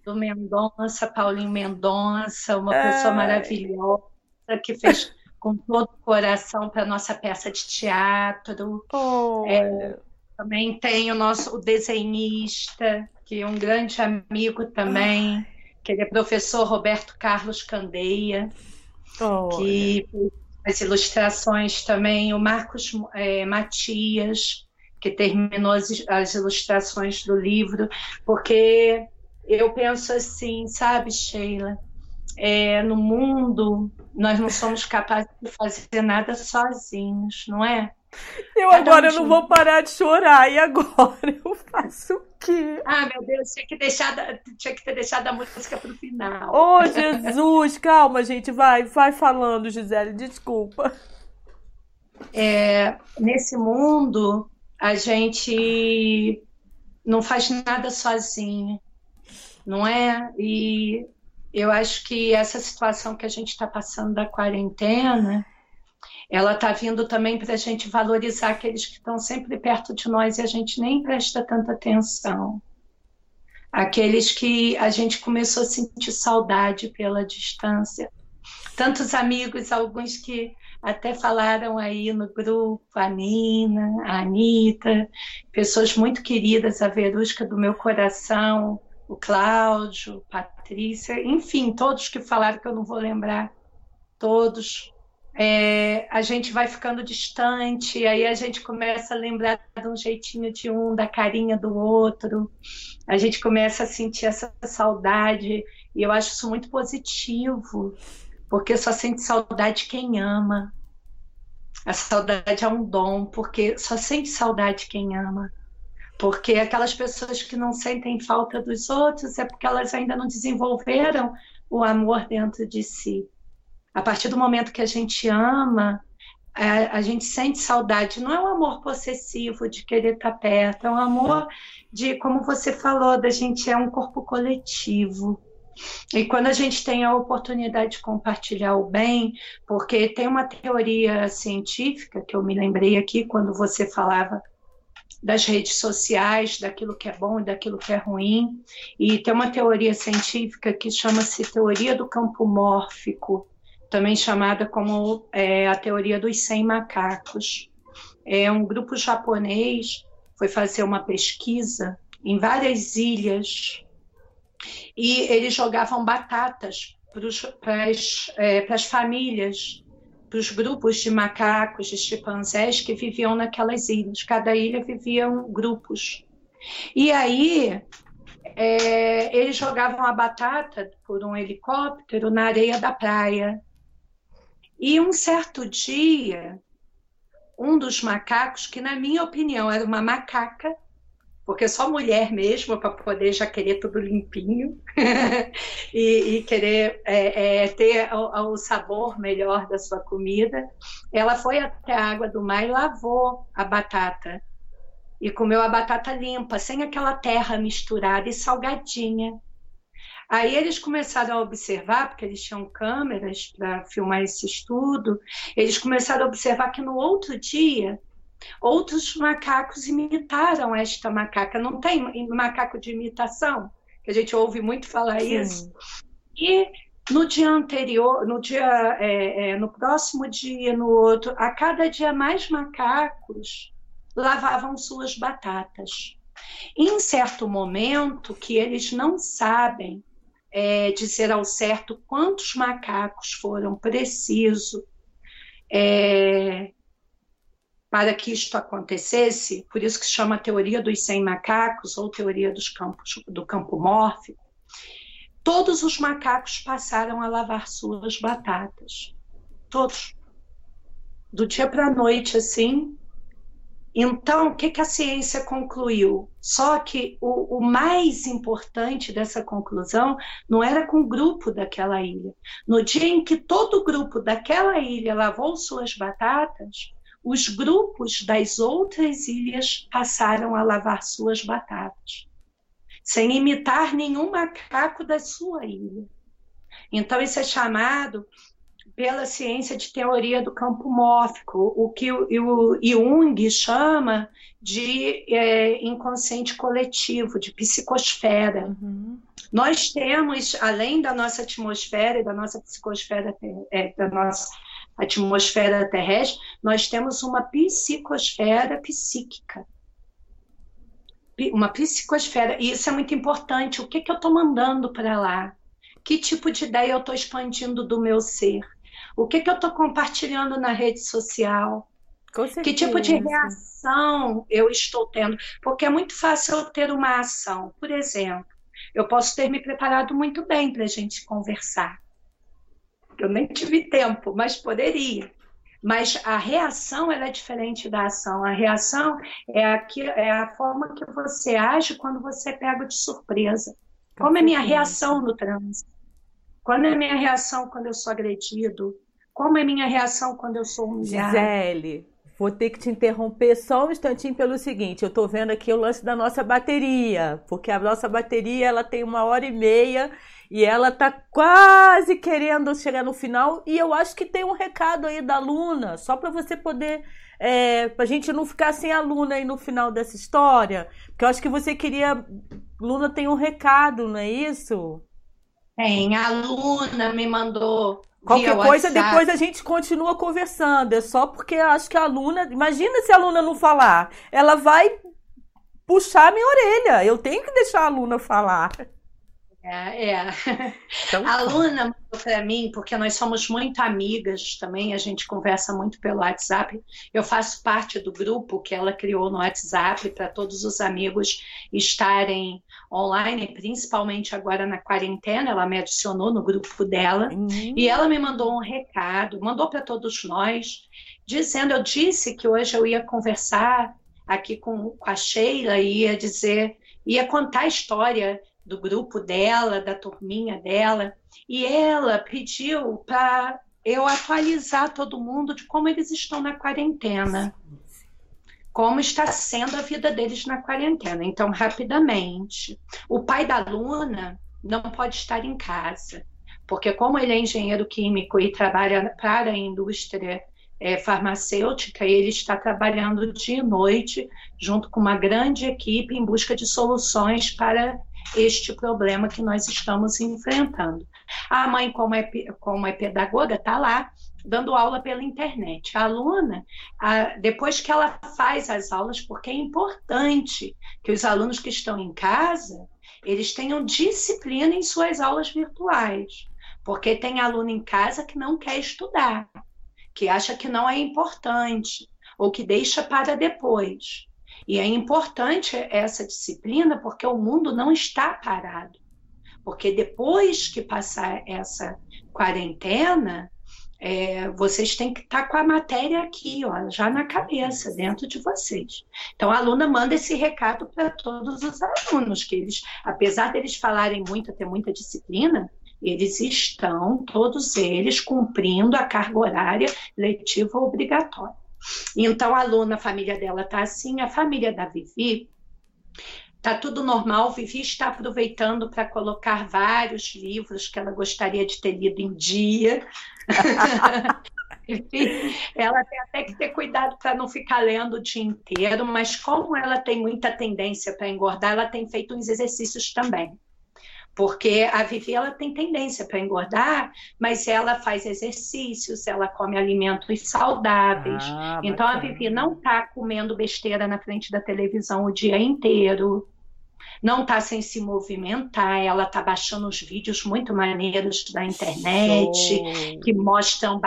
Do Mendonça, Paulinho Mendonça, uma Ai. pessoa maravilhosa que fez com todo o coração para nossa peça de teatro. Oh, é, também tem o nosso o desenhista, que é um grande amigo também, Ai. que ele é professor Roberto Carlos Candeia, oh, que as ilustrações também, o Marcos é, Matias, que terminou as, as ilustrações do livro, porque eu penso assim, sabe, Sheila, é, no mundo nós não somos capazes de fazer nada sozinhos, não é? Eu Cada agora um não vou parar de chorar. E agora eu faço o quê? Ah, meu Deus, tinha que, deixar, tinha que ter deixado a música para o final. Oh, Jesus, calma, gente. Vai, vai falando, Gisele, desculpa. É, nesse mundo, a gente não faz nada sozinho, não é? E eu acho que essa situação que a gente está passando da quarentena ela está vindo também para a gente valorizar aqueles que estão sempre perto de nós e a gente nem presta tanta atenção. Aqueles que a gente começou a sentir saudade pela distância. Tantos amigos, alguns que até falaram aí no grupo, a Nina, a Anitta, pessoas muito queridas, a Verusca do meu coração, o Cláudio, Patrícia, enfim, todos que falaram que eu não vou lembrar, todos é, a gente vai ficando distante, aí a gente começa a lembrar de um jeitinho de um, da carinha do outro, a gente começa a sentir essa saudade, e eu acho isso muito positivo, porque só sente saudade quem ama. A saudade é um dom, porque só sente saudade quem ama. Porque aquelas pessoas que não sentem falta dos outros é porque elas ainda não desenvolveram o amor dentro de si. A partir do momento que a gente ama, a, a, gente sente saudade. Não é um amor possessivo de querer estar perto, é um amor de, como você falou, da gente é um corpo coletivo. E quando a gente tem a oportunidade de compartilhar o bem, porque tem uma teoria científica que eu me lembrei aqui quando você falava das redes sociais, daquilo que é bom e daquilo que é ruim, e tem uma teoria científica que chama-se teoria do campo mórfico, também chamada como é, a teoria dos 100 macacos. É um grupo japonês foi fazer uma pesquisa em várias ilhas e eles jogavam batatas para as é, famílias, para os grupos de macacos, de chimpanzés que viviam naquelas ilhas. Cada ilha viviam grupos. E aí é, eles jogavam a batata por um helicóptero na areia da praia. E um certo dia, um dos macacos, que na minha opinião era uma macaca, porque só mulher mesmo para poder já querer tudo limpinho e, e, querer é, é, ter o, o, sabor melhor da sua comida, ela foi até a água do mar e lavou a batata e comeu a batata limpa, sem aquela terra misturada e salgadinha. Aí eles começaram a observar, porque eles tinham câmeras para filmar esse estudo, eles começaram a observar que no outro dia outros macacos imitaram esta macaca. Não tem macaco de imitação? Que a gente ouve muito falar Sim. isso. E no dia anterior, no dia, é, é, no próximo dia, no outro, a cada dia mais macacos lavavam suas batatas. Em certo momento que eles não sabem é, dizer ao certo quantos macacos foram precisos é, para que isto acontecesse, por isso que se chama teoria dos 100 macacos ou teoria dos campos, do campo mórfico, todos os macacos passaram a lavar suas batatas. Todos. Do dia para a noite, assim, Então, o que, que a ciência concluiu? Só que o, o, mais importante dessa conclusão não era com o grupo daquela ilha. No dia em que todo o grupo daquela ilha lavou suas batatas, os grupos das outras ilhas passaram a lavar suas batatas, sem imitar nenhum macaco da sua ilha. Então, isso é chamado pela ciência de teoria do campo mórfico, o que o, Jung chama de é, inconsciente coletivo, de psicosfera. Uhum. Nós temos, além da nossa atmosfera e da nossa psicosfera, é, da nossa atmosfera terrestre, nós temos uma psicosfera psíquica. Uma psicosfera, e isso é muito importante. O que, que eu estou mandando para lá? Que tipo de ideia eu estou expandindo do meu ser? O que, que eu estou compartilhando na rede social? Que tipo de reação eu estou tendo? Porque é muito fácil eu ter uma ação. Por exemplo, eu posso ter me preparado muito bem para a gente conversar. Eu nem tive tempo, mas poderia. Mas a reação ela é diferente da ação. A reação é, aqui, é a forma que você age quando você é pega de surpresa. Como é a minha reação no trânsito? Qual é minha reação quando eu sou agredido? Como é minha reação quando eu sou humilhada? Gisele, vou ter que te interromper só um instantinho pelo seguinte, eu estou vendo aqui o lance da nossa bateria, porque a nossa bateria ela tem uma hora e meia e ela tá quase querendo chegar no final e eu acho que tem um recado aí da Luna, só para você poder é, para a gente não ficar sem a Luna aí no final dessa história, porque eu acho que você queria Luna tem um recado, não é isso? Tem, a Luna me mandou. Qualquer coisa, WhatsApp. depois a gente continua conversando. É só porque acho que a aluna. Imagina se a aluna não falar. Ela vai puxar minha orelha. Eu tenho que deixar a aluna falar. É, é. Então, a aluna mandou para mim, porque nós somos muito amigas também, a gente conversa muito pelo WhatsApp. Eu faço parte do grupo que ela criou no WhatsApp para todos os amigos estarem online, principalmente agora na quarentena. Ela me adicionou no grupo dela uhum. e ela me mandou um recado, mandou para todos nós, dizendo: Eu disse que hoje eu ia conversar aqui com a Sheila e ia dizer, ia contar a história do grupo dela, da turminha dela, e ela pediu para eu atualizar todo mundo de como eles estão na quarentena. Como está sendo a vida deles na quarentena. Então, rapidamente, o pai da Luna não pode estar em casa, porque, como ele é engenheiro químico e trabalha para a indústria é, farmacêutica, ele está trabalhando dia e noite junto com uma grande equipe em busca de soluções para este problema que nós estamos enfrentando. A mãe, como é, como é pedagoga, está lá dando aula pela internet. A aluna, a, depois que ela faz as aulas, porque é importante que os alunos que estão em casa, eles tenham disciplina em suas aulas virtuais, porque tem aluno em casa que não quer estudar, que acha que não é importante, ou que deixa para depois. E é importante essa disciplina porque o mundo não está parado. Porque depois que passar essa quarentena, é, vocês têm que estar com a matéria aqui, ó, já na cabeça, dentro de vocês. Então, a aluna manda esse recado para todos os alunos, que eles, apesar deles falarem muito, ter muita disciplina, eles estão, todos eles, cumprindo a carga horária letiva obrigatória. Então, a aluna, a família dela está assim, a família da Vivi Tá tudo normal. Vivi está aproveitando para colocar vários livros que ela gostaria de ter lido em dia. Ela tem até que ter cuidado para não ficar lendo o dia inteiro, mas como ela tem muita tendência para engordar, ela tem feito uns exercícios também porque a Vivi ela tem tendência para engordar, mas ela faz exercícios, ela come alimentos saudáveis. Ah, então a Vivi não está comendo besteira na frente da televisão o dia inteiro. Não está sem se movimentar, ela está baixando os vídeos muito maneiros da internet, Show. que mostram,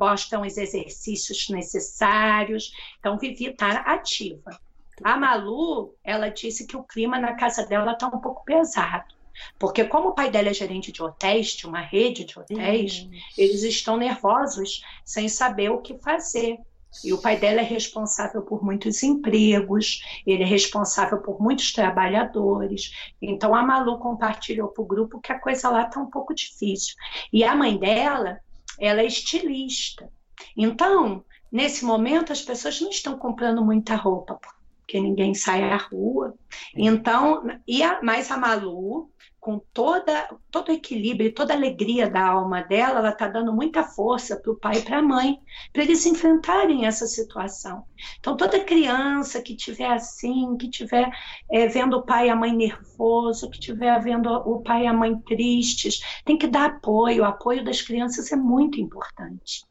mostram os exercícios necessários. Então, Vivi está ativa. A Malu, ela disse que o clima na casa dela está um pouco pesado. Porque como o pai dela é gerente de hotéis, de uma rede de hotéis, eles estão nervosos, sem saber o que fazer. E o pai dela é responsável por muitos empregos, ele é responsável por muitos trabalhadores. Então a Malu compartilhou para o grupo que a coisa lá está um pouco difícil. E a mãe dela, ela é estilista. Então, nesse momento, as pessoas não estão comprando muita roupa, porque ninguém sai à rua. Então, e a, mais a Malu, com toda, todo o equilíbrio, toda a alegria da alma dela, ela está dando muita força para o pai e para a mãe, para eles enfrentarem essa situação. Então, toda criança que tiver assim, que tiver é, vendo o pai e a mãe nervoso, que tiver vendo o pai e a mãe tristes, tem que dar apoio. O apoio das crianças é muito importante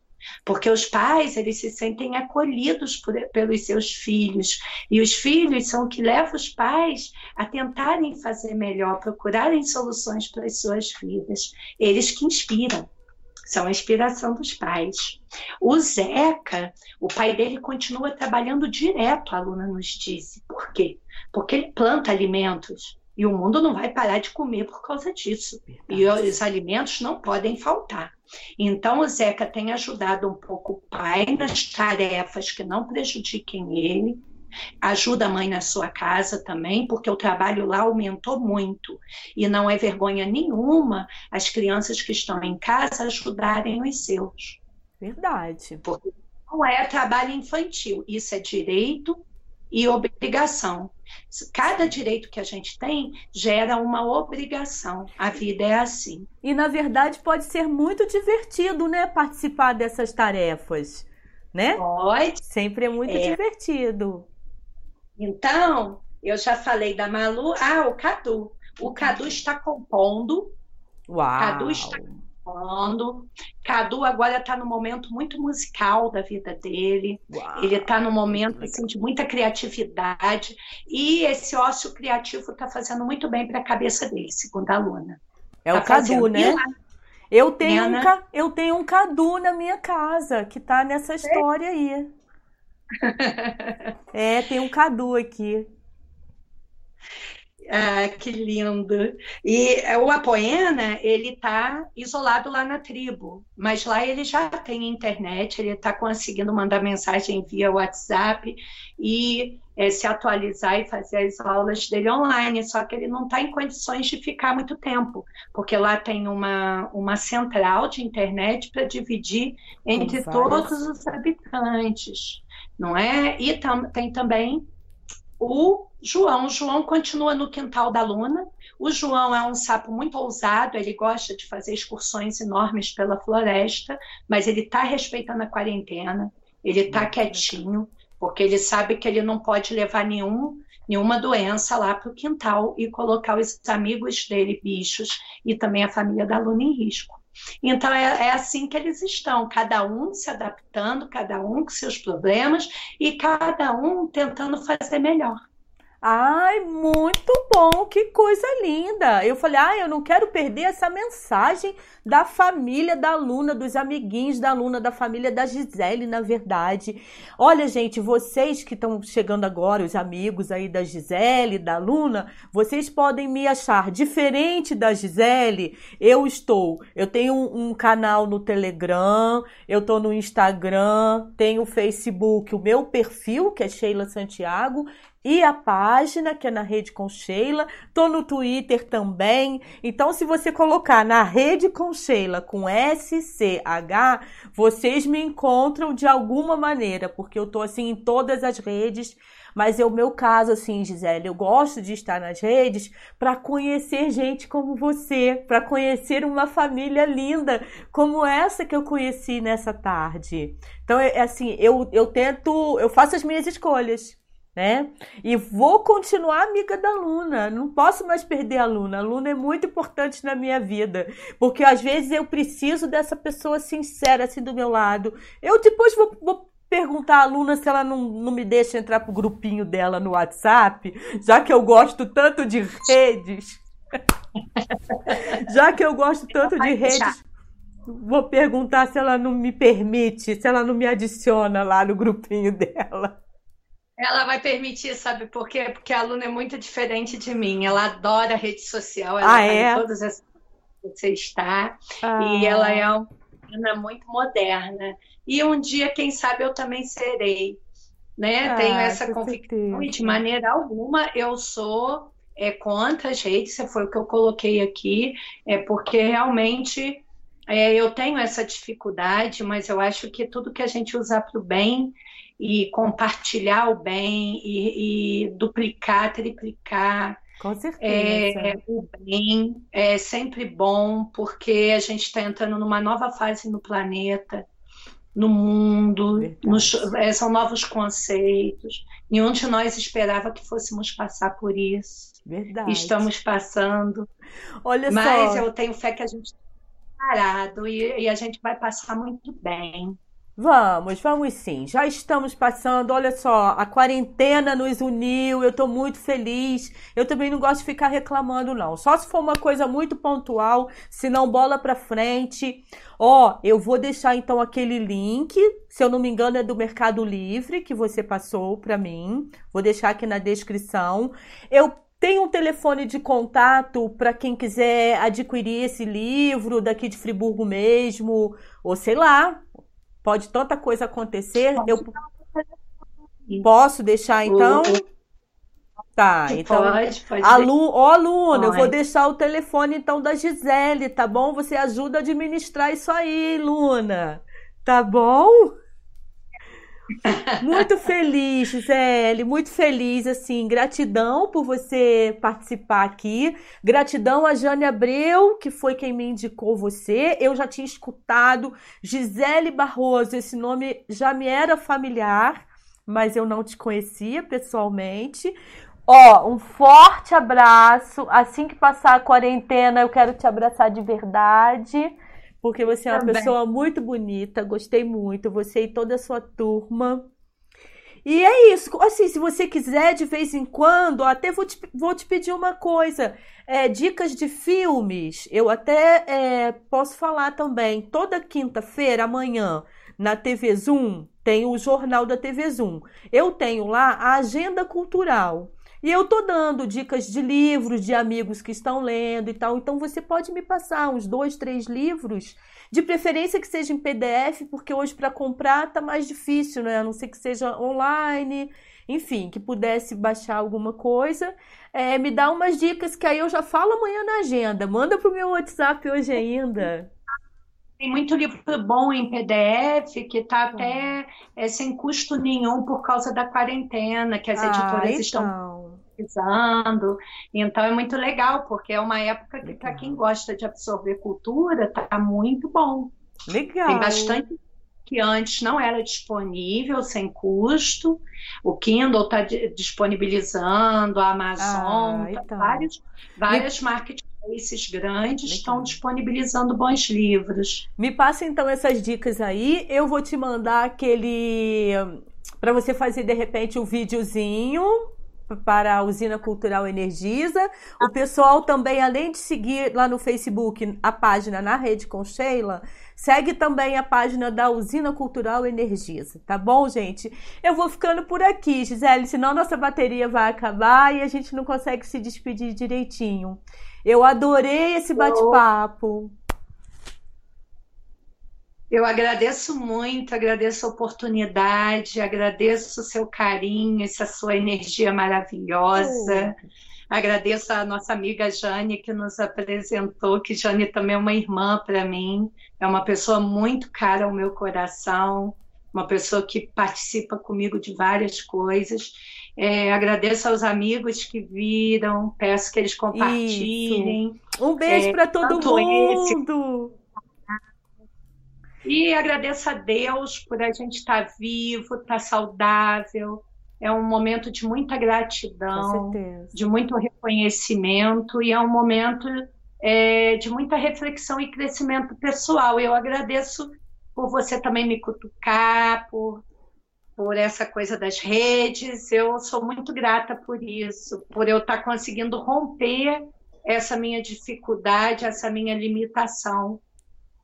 porque os pais eles se sentem acolhidos por, pelos seus filhos e os filhos são que levam os pais a tentarem fazer melhor, procurarem soluções para as suas vidas. Eles que inspiram. São a inspiração dos pais. O Zeca, o pai dele continua trabalhando direto, a aluna nos disse. Por quê? Porque ele planta alimentos e o mundo não vai parar de comer por causa disso. E os alimentos não podem faltar. Então, o Zeca tem ajudado um pouco o pai nas tarefas que não prejudiquem ele. Ajuda a mãe na sua casa também, porque o trabalho lá aumentou muito. E não é vergonha nenhuma as crianças que estão em casa ajudarem os seus. Verdade. Porque não é trabalho infantil, isso é direito e obrigação. Cada direito que a gente tem gera uma obrigação. A vida é assim. E na verdade pode ser muito divertido, né, participar dessas tarefas, né? Pode. Sempre é muito é. divertido. Então, eu já falei da Malu. Ah, o Cadu. O Cadu está compondo. Uau. Cadu está falando. Cadu agora está no momento muito musical da vida dele. Uau, ele está no momento assim, de muita criatividade. E esse ócio criativo está fazendo muito bem para a cabeça dele, segundo a Luna. É tá o Cadu, né? Eu tenho, um, eu tenho um Cadu na minha casa que está nessa história aí. é, tem um Cadu aqui. Ah, que lindo. E eh, o Apoena, ele está isolado lá na tribo, mas lá ele já tem internet, ele está conseguindo mandar mensagem via WhatsApp e é, se atualizar e fazer as aulas dele online, só que ele não está em condições de ficar muito tempo, porque lá tem uma, uma central de internet para dividir entre todos os habitantes, não é? E tam, tem também o João. João continua no quintal da Luna. O João é um sapo muito ousado, ele gosta de fazer excursões enormes pela floresta, mas ele está respeitando a quarentena, ele está quietinho, porque ele sabe que ele não pode levar nenhum, nenhuma doença lá para o quintal e colocar os amigos dele, bichos, e também a família da Luna em risco. Então é, é, assim que eles estão, cada um se adaptando, cada um com seus problemas e cada um tentando fazer melhor. Ai, muito bom, que coisa linda. Eu falei, ai, eu não quero perder essa mensagem da família da Luna, dos amiguinhos da Luna, da família da Gisele, na verdade. Olha, gente, vocês que estão chegando agora, os amigos aí da Gisele, da Luna, vocês podem me achar diferente da Gisele. Eu estou, eu tenho um, um canal no Telegram, eu estou no Instagram, tenho o Facebook, o meu perfil, que é Sheila Santiago, e a página, que é na Rede com Sheila. Tô no Twitter também. Então, se você colocar na Rede com Sheila com SCH, vocês me encontram de alguma maneira, porque eu tô assim em todas as redes. Mas é o meu caso, assim, Gisele, eu gosto de estar nas redes para conhecer gente como você, para conhecer uma família linda como essa que eu conheci nessa tarde. Então, é assim, eu, eu tento, eu faço as minhas escolhas né? E vou continuar amiga da Luna. Não posso mais perder a Luna. A Luna é muito importante na minha vida, porque às vezes eu preciso dessa pessoa sincera assim do meu lado. Eu depois vou, vou perguntar à Luna se ela não, não me deixa entrar pro grupinho dela no WhatsApp, já que eu gosto tanto de redes. já que eu gosto tanto de redes. Vou perguntar se ela não me permite, se ela não me adiciona lá no grupinho dela. Ela vai permitir, sabe por quê? Porque a aluna é muito diferente de mim. Ela adora rede social, ela ah, é? todas as você está. Ah. E ela é um menina muito moderna. E um dia, quem sabe, eu também serei. Né? Ah, Tenho essa convicção e de maneira alguma eu sou é, contra as redes, foi o que eu coloquei aqui, é porque realmente é, eu tenho essa dificuldade, mas eu acho que tudo que a gente usar para o bem e compartilhar o bem e, e duplicar, triplicar, com certeza. É, o bem é sempre bom, porque a gente está entrando numa nova fase no planeta, no mundo, nos, é, são novos conceitos. Nenhum de nós esperava que fôssemos passar por isso. Verdade. Estamos passando. Olha Mas só. eu tenho fé que a gente está parado e, e a gente vai passar muito bem. Vamos, vamos sim. Já estamos passando. Olha só, a quarentena nos uniu. Eu estou muito feliz. Eu também não gosto de ficar reclamando, não. Só se for uma coisa muito pontual, se não bola para frente. Ó, eu vou deixar então aquele link. Se eu não me engano, é do Mercado Livre que você passou para mim. Vou deixar aqui na descrição. Eu tem um telefone de contato para quem quiser adquirir esse livro daqui de Friburgo mesmo, ou sei lá, pode tanta coisa acontecer. Eu posso deixar então? Tá, então. Pode, pode. Alu... Ó, aluna, eu vou deixar o telefone então da Gisele, tá bom? Você ajuda a administrar isso aí, Luna. Tá bom? Muito feliz, Gisele, muito feliz, assim, gratidão por você participar aqui, gratidão a Jane Abreu, que foi quem me indicou você, eu já tinha escutado, Gisele Barroso, esse nome já me era familiar, mas eu não te conhecia pessoalmente, Ó, um forte abraço. Assim que passar a quarentena, eu quero te abraçar de verdade porque você é uma Também. pessoa muito bonita, gostei muito, você e toda a sua turma. E é isso. Assim, se você quiser, de vez em quando, até vou te, vou te pedir uma coisa. É, dicas de filmes. Eu até é, posso falar também. Toda quinta-feira, amanhã, na TV Zoom, tem o Jornal da TV Zoom. Eu tenho lá a agenda cultural. E eu tô dando dicas de livros de amigos que estão lendo e tal. Então você pode me passar uns dois, três livros, de preferência que seja em PDF, porque hoje para comprar tá mais difícil, né? A não ser que seja online, enfim, que pudesse baixar alguma coisa. É, me dá umas dicas que aí eu já falo amanhã na agenda. Manda pro meu WhatsApp hoje ainda. Tem muito livro bom em PDF que está até é, sem custo nenhum por causa da quarentena, que as ah, editoras então. estão pesquisando. Então é muito legal, porque é uma época que, para quem gosta de absorver cultura, está muito bom. Legal. Tem bastante que antes não era disponível, sem custo. O Kindle está disponibilizando, a Amazon, ah, tá então. vários, várias e... marketplaces grandes Legal. estão disponibilizando bons livros. Me passa então essas dicas aí. Eu vou te mandar aquele para você fazer de repente um videozinho para a Usina Cultural Energisa. O pessoal também, além de seguir lá no Facebook a página na Rede com Sheila, segue também a página da Usina Cultural Energisa, tá bom, gente? Eu vou ficando por aqui, Gisele, senão nossa bateria vai acabar e a gente não consegue se despedir direitinho. Eu adorei esse bate-papo. Eu agradeço muito, agradeço a oportunidade, agradeço o seu carinho, essa sua energia maravilhosa. Oh. Agradeço a nossa amiga Jane que nos apresentou, que Jane também é uma irmã para mim, é uma pessoa muito cara ao meu coração, uma pessoa que participa comigo de várias coisas. É, agradeço aos amigos que viram, peço que eles compartilhem. Isso. Um beijo é, para todo mundo. Esse e agradeço a Deus por a gente estar tá vivo, estar tá saudável. É um momento de muita gratidão, de muito reconhecimento e é um momento é, de muita reflexão e crescimento pessoal. Eu agradeço por você também me cutucar, por, por essa coisa das redes. Eu sou muito grata por isso, por eu estar conseguindo romper essa minha dificuldade, essa minha limitação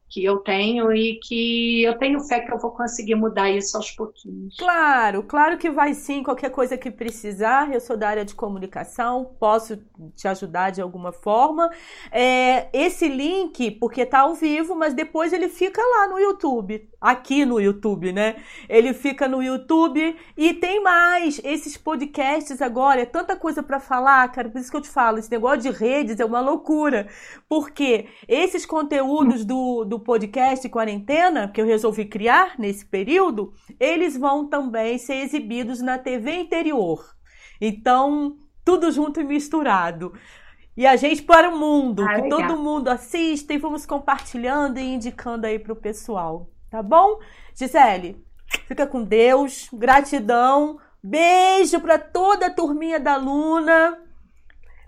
que eu tenho e que eu tenho fé que eu vou conseguir mudar isso aos pouquinhos. Claro, claro que vai sim. Qualquer coisa que precisar, eu sou da área de comunicação, posso te ajudar de alguma forma. É, esse link, porque tá ao vivo, mas depois ele fica lá no YouTube, aqui no YouTube, né? Ele fica no YouTube e tem mais. Esses podcasts agora, é tanta coisa para falar, cara. Por isso que eu te falo, esse negócio de redes é uma loucura, porque esses conteúdos do, do do podcast Quarentena, que eu resolvi criar nesse período, eles vão também ser exibidos na TV interior. Então, tudo junto e misturado. E a gente para o mundo, ah, que todo mundo assista e vamos compartilhando e indicando aí para o pessoal. Tá bom? Gisele, fica com Deus, gratidão, beijo para toda a turminha da Luna.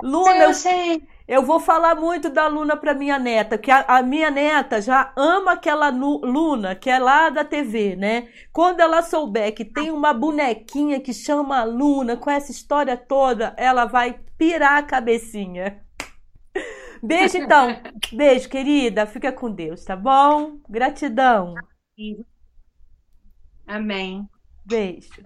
Luna, eu sei. Eu vou falar muito da Luna para minha neta, que a, a, minha neta já ama aquela Luna, que é lá da TV, né? Quando ela souber que tem uma bonequinha que chama Luna, com essa história toda, ela vai pirar a cabecinha. Beijo então. Beijo, querida. Fica com Deus, tá bom? Gratidão. Amém. Beijo.